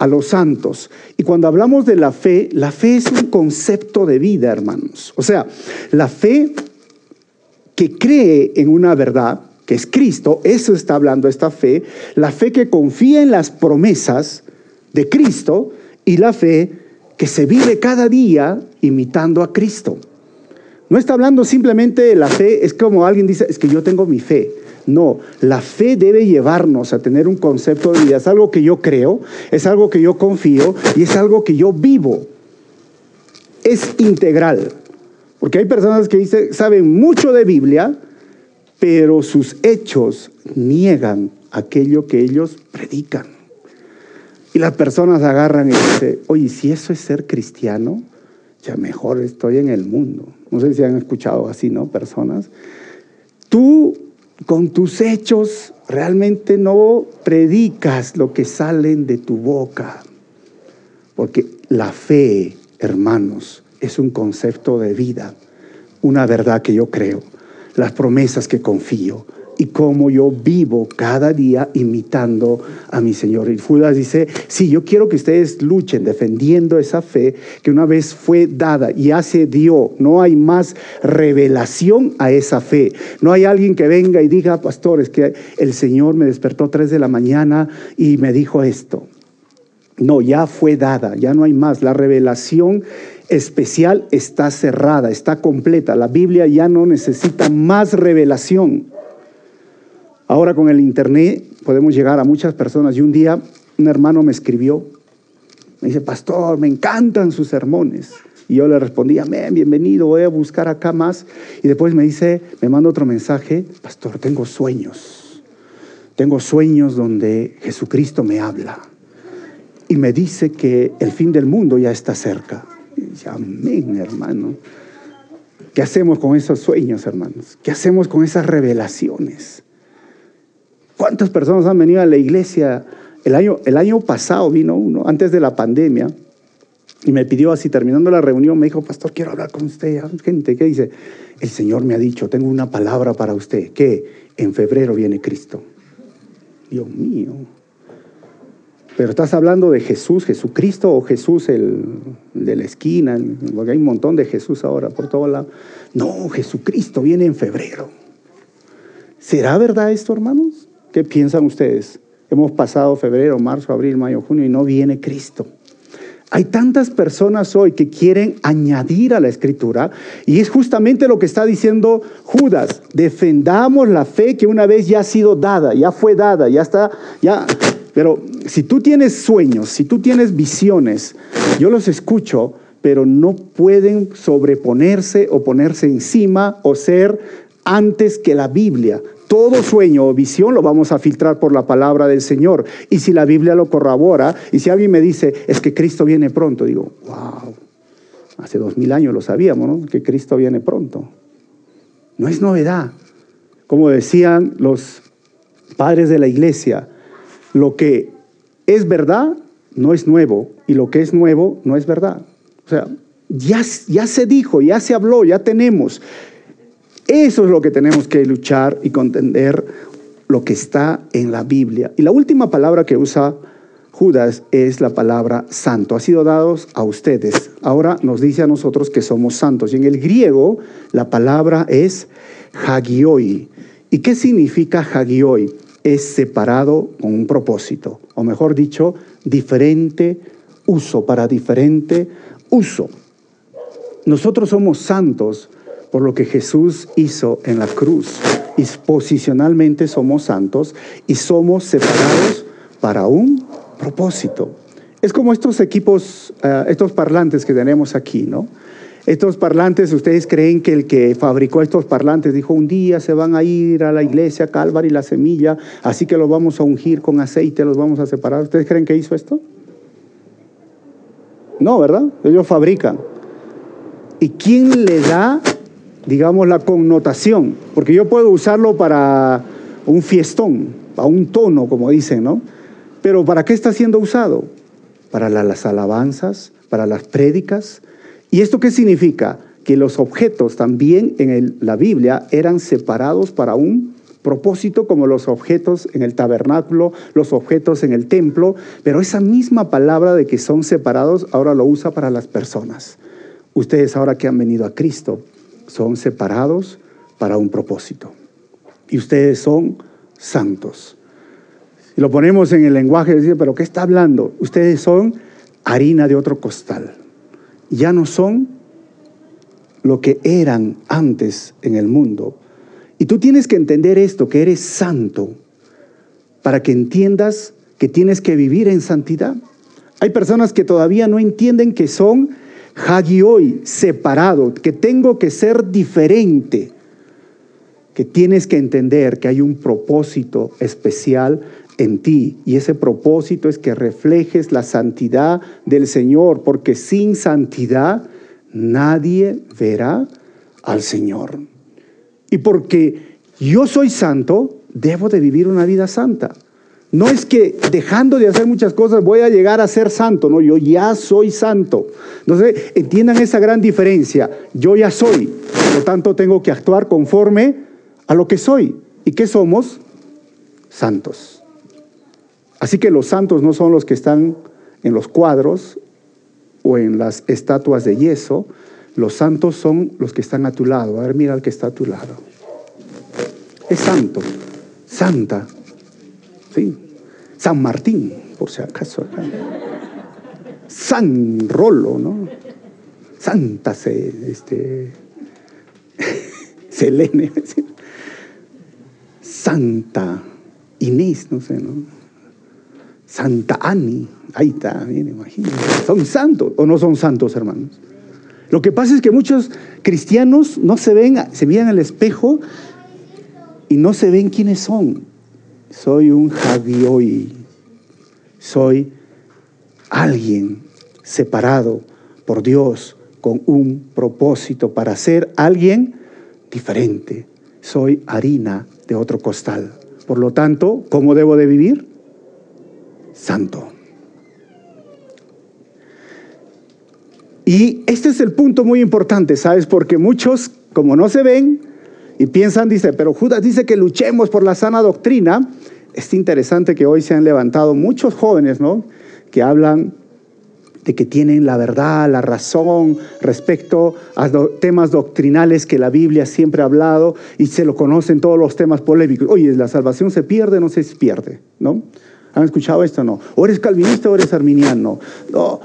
a los santos. Y cuando hablamos de la fe, la fe es un concepto de vida, hermanos. O sea, la fe que cree en una verdad, que es Cristo, eso está hablando esta fe, la fe que confía en las promesas de Cristo y la fe que se vive cada día imitando a Cristo. No está hablando simplemente de la fe, es como alguien dice, es que yo tengo mi fe. No, la fe debe llevarnos a tener un concepto de vida. Es algo que yo creo, es algo que yo confío y es algo que yo vivo. Es integral. Porque hay personas que dicen, saben mucho de Biblia, pero sus hechos niegan aquello que ellos predican. Y las personas agarran y dicen, oye, si eso es ser cristiano, ya mejor estoy en el mundo. No sé si han escuchado así, ¿no? Personas. Tú con tus hechos realmente no predicas lo que salen de tu boca. Porque la fe, hermanos, es un concepto de vida, una verdad que yo creo las promesas que confío y cómo yo vivo cada día imitando a mi Señor. Y Judas dice, sí, yo quiero que ustedes luchen defendiendo esa fe que una vez fue dada y ya se dio. No hay más revelación a esa fe. No hay alguien que venga y diga, pastores, que el Señor me despertó tres de la mañana y me dijo esto. No, ya fue dada, ya no hay más. La revelación especial está cerrada, está completa. La Biblia ya no necesita más revelación. Ahora con el Internet podemos llegar a muchas personas. Y un día un hermano me escribió, me dice, pastor, me encantan sus sermones. Y yo le respondí, amén, bienvenido, voy a buscar acá más. Y después me dice, me manda otro mensaje, pastor, tengo sueños. Tengo sueños donde Jesucristo me habla. Y me dice que el fin del mundo ya está cerca. Amén, hermano. ¿Qué hacemos con esos sueños, hermanos? ¿Qué hacemos con esas revelaciones? ¿Cuántas personas han venido a la iglesia? El año, el año pasado vino uno, antes de la pandemia, y me pidió así, terminando la reunión, me dijo, pastor, quiero hablar con usted. Gente, ¿qué dice? El Señor me ha dicho, tengo una palabra para usted, que en febrero viene Cristo. Dios mío, pero estás hablando de Jesús, Jesucristo o Jesús el de la esquina, porque hay un montón de Jesús ahora por todo lado. No, Jesucristo viene en febrero. ¿Será verdad esto, hermanos? ¿Qué piensan ustedes? Hemos pasado febrero, marzo, abril, mayo, junio y no viene Cristo. Hay tantas personas hoy que quieren añadir a la escritura y es justamente lo que está diciendo Judas. Defendamos la fe que una vez ya ha sido dada, ya fue dada, ya está, ya pero si tú tienes sueños, si tú tienes visiones, yo los escucho, pero no pueden sobreponerse o ponerse encima o ser antes que la Biblia. Todo sueño o visión lo vamos a filtrar por la palabra del Señor. Y si la Biblia lo corrobora, y si alguien me dice, es que Cristo viene pronto, digo, wow, hace dos mil años lo sabíamos, ¿no? Que Cristo viene pronto. No es novedad. Como decían los padres de la iglesia, lo que es verdad no es nuevo y lo que es nuevo no es verdad. O sea, ya, ya se dijo, ya se habló, ya tenemos. Eso es lo que tenemos que luchar y contender lo que está en la Biblia. Y la última palabra que usa Judas es la palabra santo. Ha sido dado a ustedes. Ahora nos dice a nosotros que somos santos. Y en el griego la palabra es hagioi. ¿Y qué significa hagioi? Es separado con un propósito, o mejor dicho, diferente uso, para diferente uso. Nosotros somos santos por lo que Jesús hizo en la cruz. Y posicionalmente somos santos y somos separados para un propósito. Es como estos equipos, eh, estos parlantes que tenemos aquí, ¿no? Estos parlantes, ¿ustedes creen que el que fabricó estos parlantes dijo un día se van a ir a la iglesia Calvary y la semilla, así que los vamos a ungir con aceite, los vamos a separar? ¿Ustedes creen que hizo esto? No, ¿verdad? Ellos fabrican. ¿Y quién le da digamos, la connotación, porque yo puedo usarlo para un fiestón, para un tono, como dicen, ¿no? Pero ¿para qué está siendo usado? Para las alabanzas, para las prédicas. ¿Y esto qué significa? Que los objetos también en la Biblia eran separados para un propósito como los objetos en el tabernáculo, los objetos en el templo, pero esa misma palabra de que son separados ahora lo usa para las personas. Ustedes ahora que han venido a Cristo, son separados para un propósito. Y ustedes son santos. Si lo ponemos en el lenguaje, decir, pero ¿qué está hablando? Ustedes son harina de otro costal. Ya no son lo que eran antes en el mundo. Y tú tienes que entender esto, que eres santo, para que entiendas que tienes que vivir en santidad. Hay personas que todavía no entienden que son Hagioi, separado, que tengo que ser diferente, que tienes que entender que hay un propósito especial en ti y ese propósito es que reflejes la santidad del Señor, porque sin santidad nadie verá al Señor. Y porque yo soy santo, debo de vivir una vida santa. No es que dejando de hacer muchas cosas voy a llegar a ser santo, no, yo ya soy santo. Entonces, entiendan esa gran diferencia. Yo ya soy, por lo tanto tengo que actuar conforme a lo que soy. ¿Y qué somos? Santos. Así que los santos no son los que están en los cuadros o en las estatuas de yeso, los santos son los que están a tu lado. A ver, mira al que está a tu lado. Es santo, santa, ¿sí? San Martín, por si acaso. San Rolo, ¿no? Santa este, Selene, Santa Inés, no sé, ¿no? Santa Ani, ahí está, bien, imagínate. ¿Son santos o no son santos, hermanos? Lo que pasa es que muchos cristianos no se ven, se miran al espejo y no se ven quiénes son soy un Javioi, soy alguien separado por Dios con un propósito para ser alguien diferente. Soy harina de otro costal. Por lo tanto, ¿cómo debo de vivir? Santo. Y este es el punto muy importante, ¿sabes? Porque muchos, como no se ven, y piensan, dice, pero Judas dice que luchemos por la sana doctrina. Es interesante que hoy se han levantado muchos jóvenes, ¿no? Que hablan de que tienen la verdad, la razón respecto a temas doctrinales que la Biblia siempre ha hablado y se lo conocen todos los temas polémicos. Oye, ¿la salvación se pierde no se pierde? ¿No? ¿Han escuchado esto? No. O eres calvinista o eres arminiano.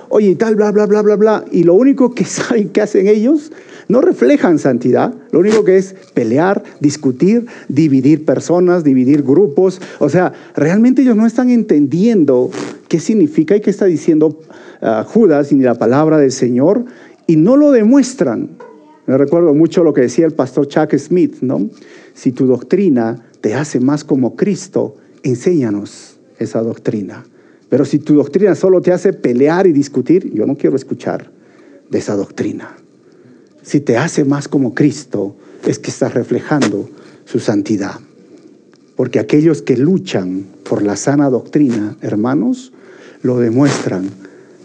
oye, y tal, bla, bla, bla, bla, bla. Y lo único que saben que hacen ellos no reflejan santidad. Lo único que es pelear, discutir, dividir personas, dividir grupos. O sea, realmente ellos no están entendiendo qué significa y qué está diciendo ah, Judas ni la palabra del Señor y no lo demuestran. Me recuerdo mucho lo que decía el pastor Chuck Smith, ¿no? Si tu doctrina te hace más como Cristo, enséñanos esa doctrina. Pero si tu doctrina solo te hace pelear y discutir, yo no quiero escuchar de esa doctrina. Si te hace más como Cristo, es que estás reflejando su santidad. Porque aquellos que luchan por la sana doctrina, hermanos, lo demuestran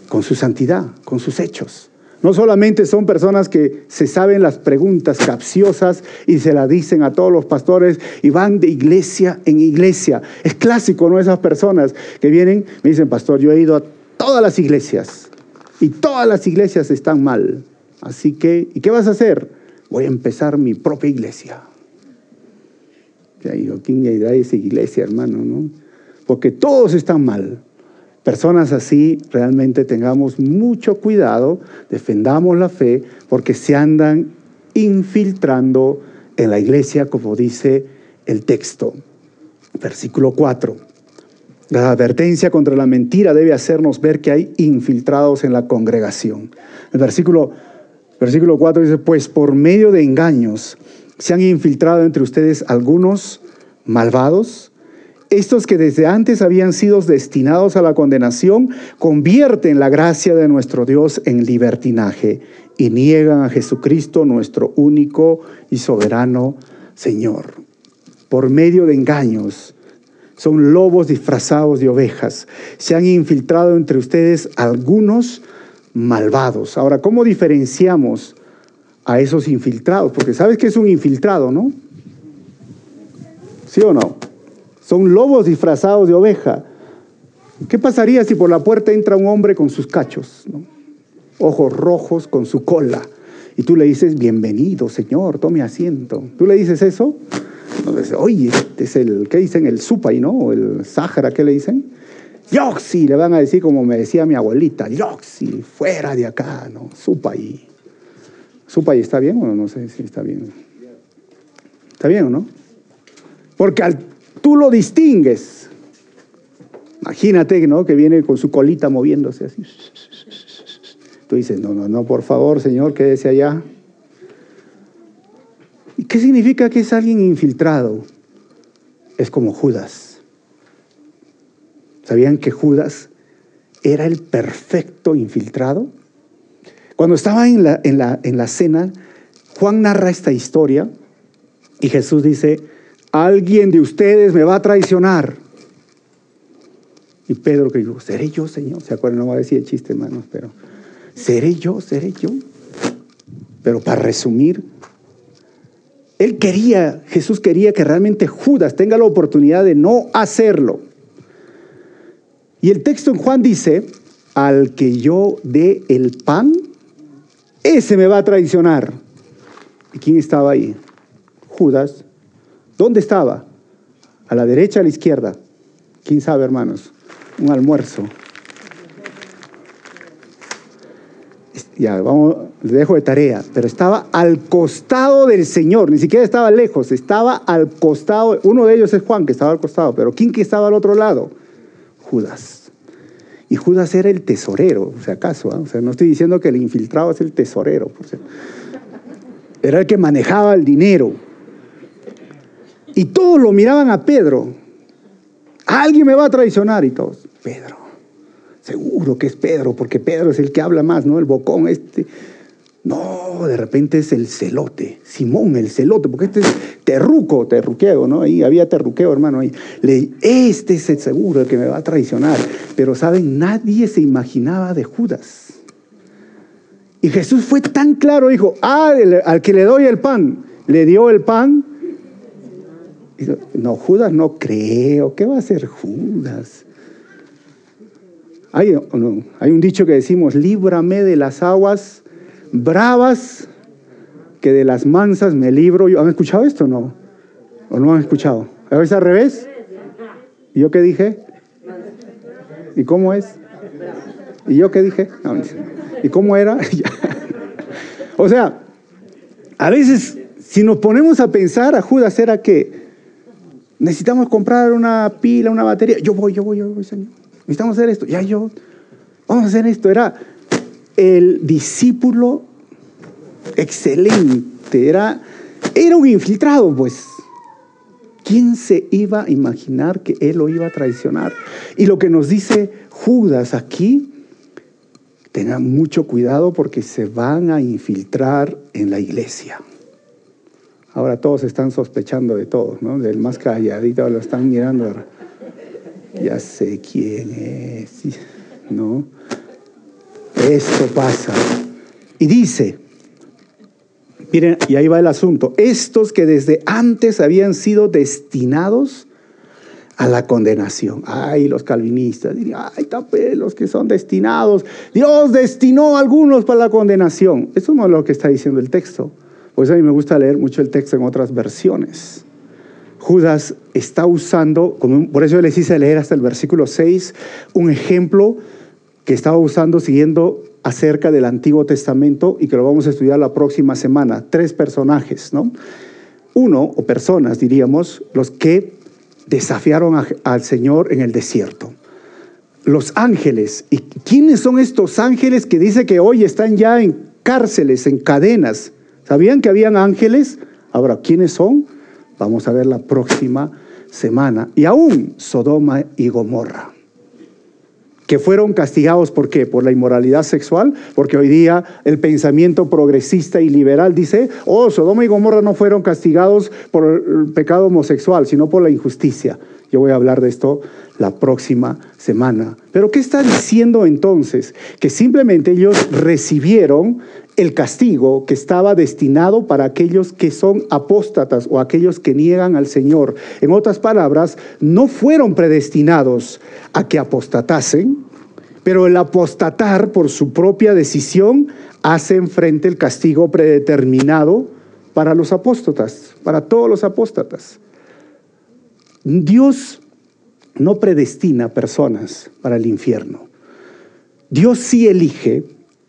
con su santidad, con sus hechos. No solamente son personas que se saben las preguntas capciosas y se las dicen a todos los pastores y van de iglesia en iglesia. Es clásico, ¿no? Esas personas que vienen, me dicen, pastor, yo he ido a todas las iglesias y todas las iglesias están mal. Así que, ¿y qué vas a hacer? Voy a empezar mi propia iglesia. Ya digo, ¿quién irá a esa iglesia, hermano? ¿no? Porque todos están mal personas así realmente tengamos mucho cuidado, defendamos la fe, porque se andan infiltrando en la iglesia, como dice el texto. Versículo 4. La advertencia contra la mentira debe hacernos ver que hay infiltrados en la congregación. El versículo, versículo 4 dice, pues por medio de engaños se han infiltrado entre ustedes algunos malvados estos que desde antes habían sido destinados a la condenación, convierten la gracia de nuestro Dios en libertinaje y niegan a Jesucristo, nuestro único y soberano Señor. Por medio de engaños, son lobos disfrazados de ovejas. Se han infiltrado entre ustedes algunos malvados. Ahora, ¿cómo diferenciamos a esos infiltrados? Porque sabes que es un infiltrado, ¿no? ¿Sí o no? Son lobos disfrazados de oveja. ¿Qué pasaría si por la puerta entra un hombre con sus cachos, ojos rojos con su cola? Y tú le dices, bienvenido, señor, tome asiento. ¿Tú le dices eso? Entonces, oye, este es el, ¿qué dicen? El supay, ¿no? El Sahara, ¿qué le dicen? Yoxi, le van a decir como me decía mi abuelita, Yoxi, fuera de acá, ¿no? Supay. ¿Supay está bien o no? No sé si está bien. ¿Está bien o no? Porque tú lo distingues. Imagínate, ¿no? Que viene con su colita moviéndose así. Tú dices, no, no, no, por favor, Señor, quédese allá. ¿Y qué significa que es alguien infiltrado? Es como Judas. ¿Sabían que Judas era el perfecto infiltrado? Cuando estaba en la, en la, en la cena, Juan narra esta historia y Jesús dice, alguien de ustedes me va a traicionar. Y Pedro que dijo, ¿seré yo, Señor? ¿Se acuerdan? No voy a decir el chiste, hermanos, pero ¿seré yo? ¿Seré yo? Pero para resumir, él quería, Jesús quería que realmente Judas tenga la oportunidad de no hacerlo. Y el texto en Juan dice, al que yo dé el pan, ese me va a traicionar. ¿Y quién estaba ahí? Judas. ¿Dónde estaba? ¿A la derecha o a la izquierda? ¿Quién sabe, hermanos? Un almuerzo. Ya, vamos, les dejo de tarea, pero estaba al costado del Señor, ni siquiera estaba lejos, estaba al costado, uno de ellos es Juan, que estaba al costado, pero ¿quién que estaba al otro lado? Judas. Y Judas era el tesorero, si acaso, ¿ah? o sea, no estoy diciendo que el infiltrado es el tesorero, era el que manejaba el dinero. Y todos lo miraban a Pedro. Alguien me va a traicionar y todos. Pedro. Seguro que es Pedro, porque Pedro es el que habla más, ¿no? El bocón este. No, de repente es el celote, Simón el celote, porque este es terruco, terruqueo, ¿no? Ahí había terruqueo, hermano. Ahí. Le, este es el seguro el que me va a traicionar. Pero, ¿saben? Nadie se imaginaba de Judas. Y Jesús fue tan claro, dijo, ah, al que le doy el pan, le dio el pan no, Judas no creo. ¿Qué va a hacer Judas? Hay, hay un dicho que decimos, líbrame de las aguas bravas, que de las mansas me libro. ¿Han escuchado esto o no? ¿O no han escuchado? ¿A veces al revés? ¿Y yo qué dije? ¿Y cómo es? ¿Y yo qué dije? ¿Y cómo era? o sea, a veces, si nos ponemos a pensar, a Judas era que necesitamos comprar una pila, una batería. Yo voy, yo voy, yo voy, Señor. Necesitamos hacer esto. Ya yo, vamos a hacer esto. Era el discípulo excelente. Era, era un infiltrado, pues. ¿Quién se iba a imaginar que él lo iba a traicionar? Y lo que nos dice Judas aquí, tengan mucho cuidado porque se van a infiltrar en la iglesia. Ahora todos están sospechando de todos, ¿no? Del más calladito lo están mirando. Ya sé quién es, ¿no? Esto pasa. Y dice, miren, y ahí va el asunto, estos que desde antes habían sido destinados a la condenación. Ay, los calvinistas ay, los que son destinados. Dios destinó a algunos para la condenación. Eso no es lo que está diciendo el texto. Pues a mí me gusta leer mucho el texto en otras versiones. Judas está usando, por eso les hice leer hasta el versículo 6, un ejemplo estaba usando siguiendo acerca del Antiguo Testamento y que lo vamos a estudiar la próxima semana. Tres personajes, ¿no? Uno, o personas diríamos, los que desafiaron al Señor en el desierto. Los ángeles. ¿Y quiénes son estos ángeles que dice que hoy están ya en cárceles, en cadenas? ¿Sabían que habían ángeles? Ahora, ¿quiénes son? Vamos a ver la próxima semana. Y aún Sodoma y Gomorra que fueron castigados por qué? Por la inmoralidad sexual, porque hoy día el pensamiento progresista y liberal dice, oh, Sodoma y Gomorra no fueron castigados por el pecado homosexual, sino por la injusticia. Yo voy a hablar de esto la próxima semana. Pero ¿qué está diciendo entonces? Que simplemente ellos recibieron el castigo que estaba destinado para aquellos que son apóstatas o aquellos que niegan al Señor. En otras palabras, no fueron predestinados a que apostatasen, pero el apostatar por su propia decisión hace frente el castigo predeterminado para los apóstatas, para todos los apóstatas. Dios no predestina personas para el infierno. Dios sí elige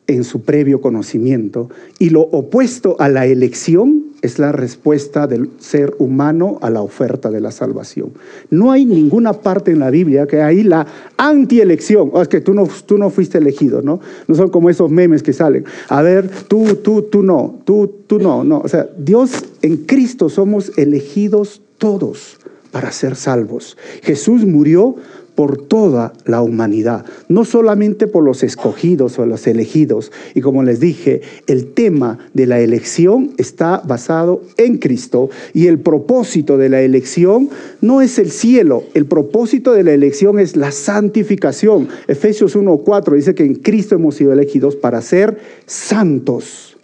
en su previo conocimiento y lo opuesto a la elección es la respuesta del ser humano a la oferta de la salvación. No hay ninguna parte en la Biblia que hay la antielección. Oh, es que tú no, tú no fuiste elegido, ¿no? No son como esos memes que salen. A ver, tú, tú, tú no, tú, tú no, no. O sea, Dios en Cristo somos elegidos todos para ser salvos. Jesús murió por toda la humanidad, no solamente por los escogidos o los elegidos. Y como les dije, el tema de la elección está basado en Cristo y el propósito de la elección no es el cielo, el propósito de la elección es la santificación. Efesios 1.4 dice que en Cristo hemos sido elegidos para ser santos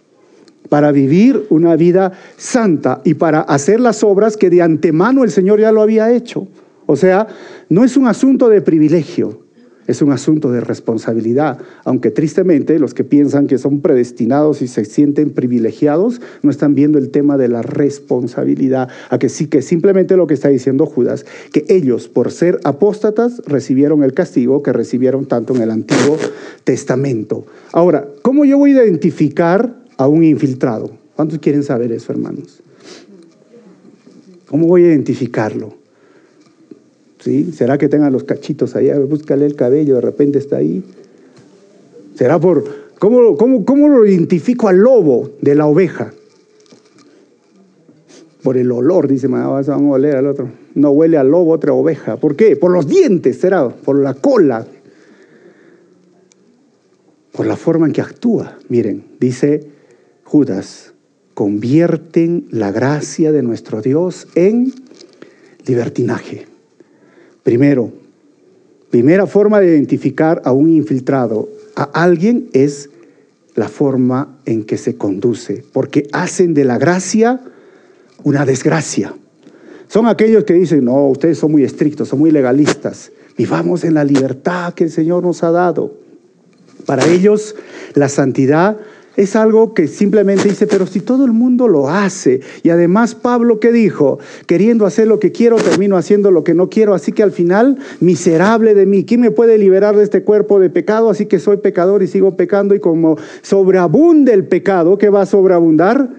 para vivir una vida santa y para hacer las obras que de antemano el Señor ya lo había hecho. O sea, no es un asunto de privilegio, es un asunto de responsabilidad, aunque tristemente los que piensan que son predestinados y se sienten privilegiados no están viendo el tema de la responsabilidad, a que sí que simplemente lo que está diciendo Judas, que ellos por ser apóstatas recibieron el castigo que recibieron tanto en el Antiguo Testamento. Ahora, ¿cómo yo voy a identificar a un infiltrado? ¿Cuántos quieren saber eso, hermanos? ¿Cómo voy a identificarlo? ¿Sí? ¿Será que tengan los cachitos allá? Búscale el cabello, de repente está ahí. ¿Será por... ¿Cómo, cómo, cómo lo identifico al lobo de la oveja? Por el olor, dice, vamos a oler al otro. No huele al lobo, otra oveja. ¿Por qué? Por los dientes, será, por la cola. Por la forma en que actúa. Miren, dice Judas, convierten la gracia de nuestro Dios en libertinaje. Primero, primera forma de identificar a un infiltrado, a alguien, es la forma en que se conduce, porque hacen de la gracia una desgracia. Son aquellos que dicen, no, ustedes son muy estrictos, son muy legalistas, vivamos en la libertad que el Señor nos ha dado. Para ellos la santidad es algo que simplemente dice, pero si todo el mundo lo hace, y además Pablo que dijo, queriendo hacer lo que quiero, termino haciendo lo que no quiero, así que al final, miserable de mí, ¿quién me puede liberar de este cuerpo de pecado? Así que soy pecador y sigo pecando, y como sobreabunde el pecado, ¿qué va a sobreabundar?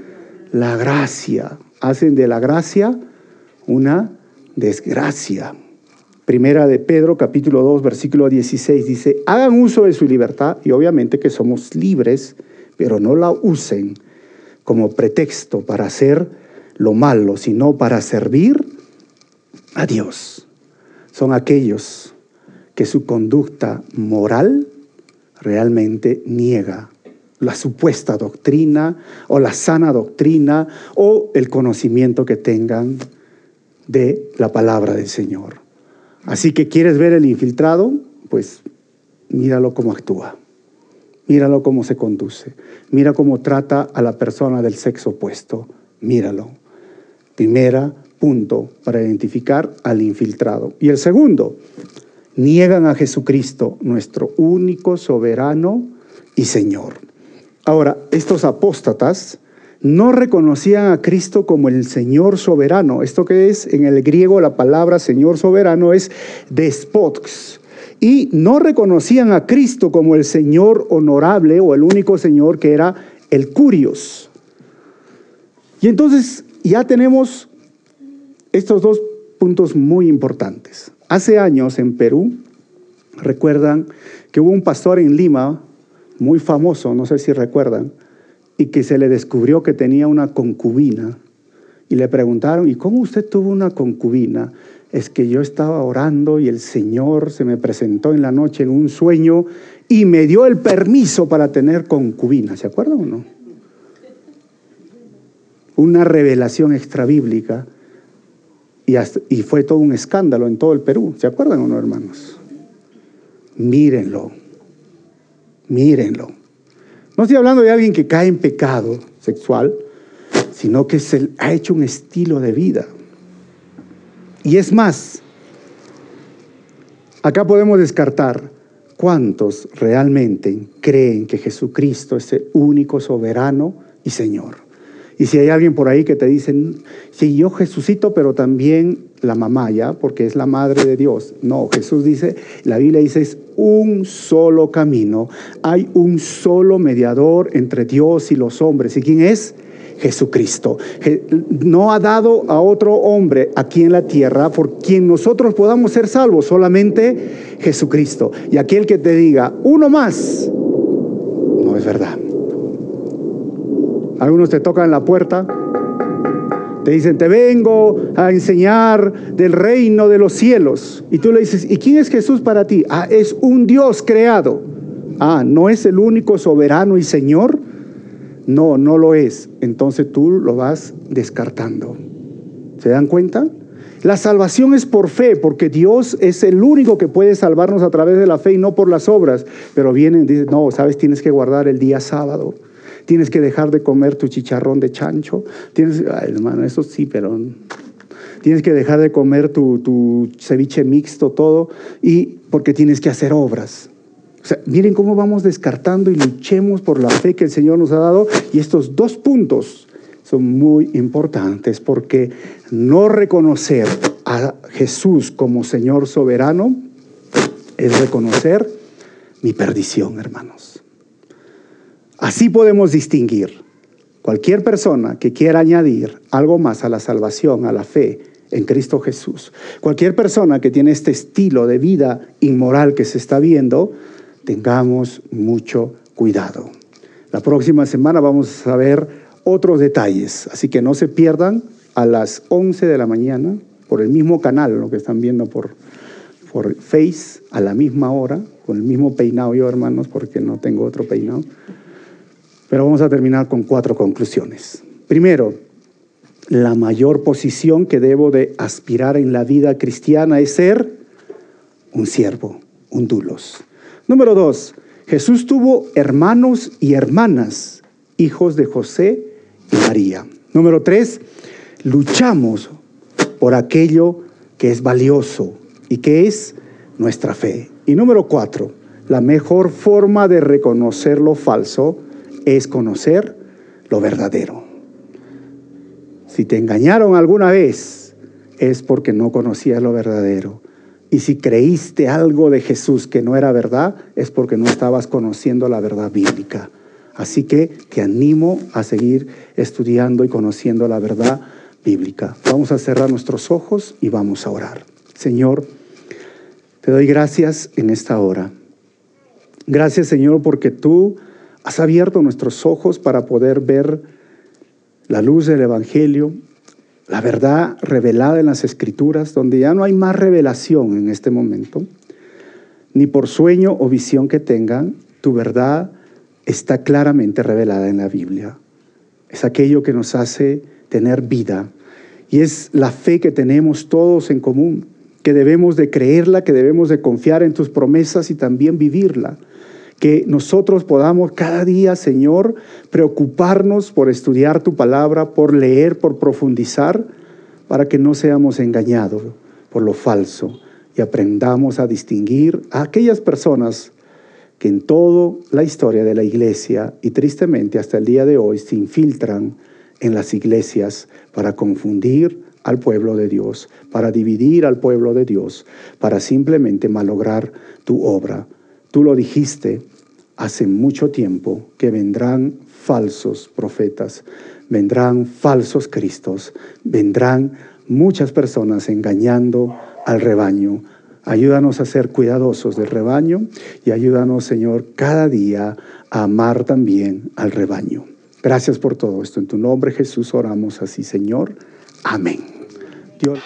La gracia. Hacen de la gracia una desgracia. Primera de Pedro, capítulo 2, versículo 16, dice, hagan uso de su libertad, y obviamente que somos libres, pero no la usen como pretexto para hacer lo malo, sino para servir a Dios. Son aquellos que su conducta moral realmente niega la supuesta doctrina o la sana doctrina o el conocimiento que tengan de la palabra del Señor. Así que quieres ver el infiltrado, pues míralo cómo actúa. Míralo cómo se conduce. Mira cómo trata a la persona del sexo opuesto. Míralo. Primera punto para identificar al infiltrado. Y el segundo, niegan a Jesucristo, nuestro único soberano y Señor. Ahora, estos apóstatas no reconocían a Cristo como el Señor soberano. Esto que es en el griego la palabra Señor soberano es despots, y no reconocían a Cristo como el Señor honorable o el único Señor que era el Curios. Y entonces ya tenemos estos dos puntos muy importantes. Hace años en Perú, recuerdan que hubo un pastor en Lima, muy famoso, no sé si recuerdan, y que se le descubrió que tenía una concubina. Y le preguntaron, ¿y cómo usted tuvo una concubina? Es que yo estaba orando y el Señor se me presentó en la noche en un sueño y me dio el permiso para tener concubina. ¿Se acuerdan o no? Una revelación extrabíblica y, y fue todo un escándalo en todo el Perú. ¿Se acuerdan o no, hermanos? Mírenlo, mírenlo. No estoy hablando de alguien que cae en pecado sexual, sino que se ha hecho un estilo de vida. Y es más, acá podemos descartar cuántos realmente creen que Jesucristo es el único soberano y Señor. Y si hay alguien por ahí que te dice, sí, yo Jesucito, pero también la mamá, ¿ya? Porque es la madre de Dios. No, Jesús dice, la Biblia dice, es un solo camino. Hay un solo mediador entre Dios y los hombres. ¿Y quién es? Jesucristo. No ha dado a otro hombre aquí en la tierra por quien nosotros podamos ser salvos, solamente Jesucristo. Y aquel que te diga, uno más, no es verdad. Algunos te tocan la puerta, te dicen, te vengo a enseñar del reino de los cielos. Y tú le dices, ¿y quién es Jesús para ti? Ah, es un Dios creado. Ah, ¿no es el único soberano y Señor? No, no lo es. Entonces tú lo vas descartando. ¿Se dan cuenta? La salvación es por fe, porque Dios es el único que puede salvarnos a través de la fe y no por las obras. Pero vienen y dicen, no, sabes, tienes que guardar el día sábado. Tienes que dejar de comer tu chicharrón de chancho. Tienes, hermano, eso sí, pero tienes que dejar de comer tu, tu ceviche mixto, todo, y porque tienes que hacer obras miren cómo vamos descartando y luchemos por la fe que el Señor nos ha dado. Y estos dos puntos son muy importantes porque no reconocer a Jesús como Señor soberano es reconocer mi perdición, hermanos. Así podemos distinguir cualquier persona que quiera añadir algo más a la salvación, a la fe en Cristo Jesús. Cualquier persona que tiene este estilo de vida inmoral que se está viendo, tengamos mucho cuidado. La próxima semana vamos a ver otros detalles, así que no se pierdan a las 11 de la mañana por el mismo canal, lo que están viendo por, por Face, a la misma hora, con el mismo peinado yo, hermanos, porque no tengo otro peinado. Pero vamos a terminar con cuatro conclusiones. Primero, la mayor posición que debo de aspirar en la vida cristiana es ser un siervo, un dulos. Número dos, Jesús tuvo hermanos y hermanas, hijos de José y María. Número tres, luchamos por aquello que es valioso y que es nuestra fe. Y número cuatro, la mejor forma de reconocer lo falso es conocer lo verdadero. Si te engañaron alguna vez, es porque no conocías lo verdadero. Y si creíste algo de Jesús que no era verdad, es porque no estabas conociendo la verdad bíblica. Así que te animo a seguir estudiando y conociendo la verdad bíblica. Vamos a cerrar nuestros ojos y vamos a orar. Señor, te doy gracias en esta hora. Gracias Señor porque tú has abierto nuestros ojos para poder ver la luz del Evangelio, la verdad revelada en las Escrituras, donde ya no hay más revelación en este momento, ni por sueño o visión que tengan, tu verdad está claramente revelada en la Biblia. Es aquello que nos hace tener vida y es la fe que tenemos todos en común, que debemos de creerla, que debemos de confiar en tus promesas y también vivirla que nosotros podamos cada día, Señor, preocuparnos por estudiar tu palabra, por leer, por profundizar, para que no seamos engañados por lo falso y aprendamos a distinguir a aquellas personas que en toda la historia de la iglesia y tristemente hasta el día de hoy se infiltran en las iglesias para confundir al pueblo de Dios, para dividir al pueblo de Dios, para simplemente malograr tu obra. Tú lo dijiste hace mucho tiempo que vendrán falsos profetas, vendrán falsos cristos, vendrán muchas personas engañando al rebaño. Ayúdanos a ser cuidadosos del rebaño y ayúdanos, Señor, cada día a amar también al rebaño. Gracias por todo esto. En tu nombre, Jesús, oramos así, Señor. Amén. Dios.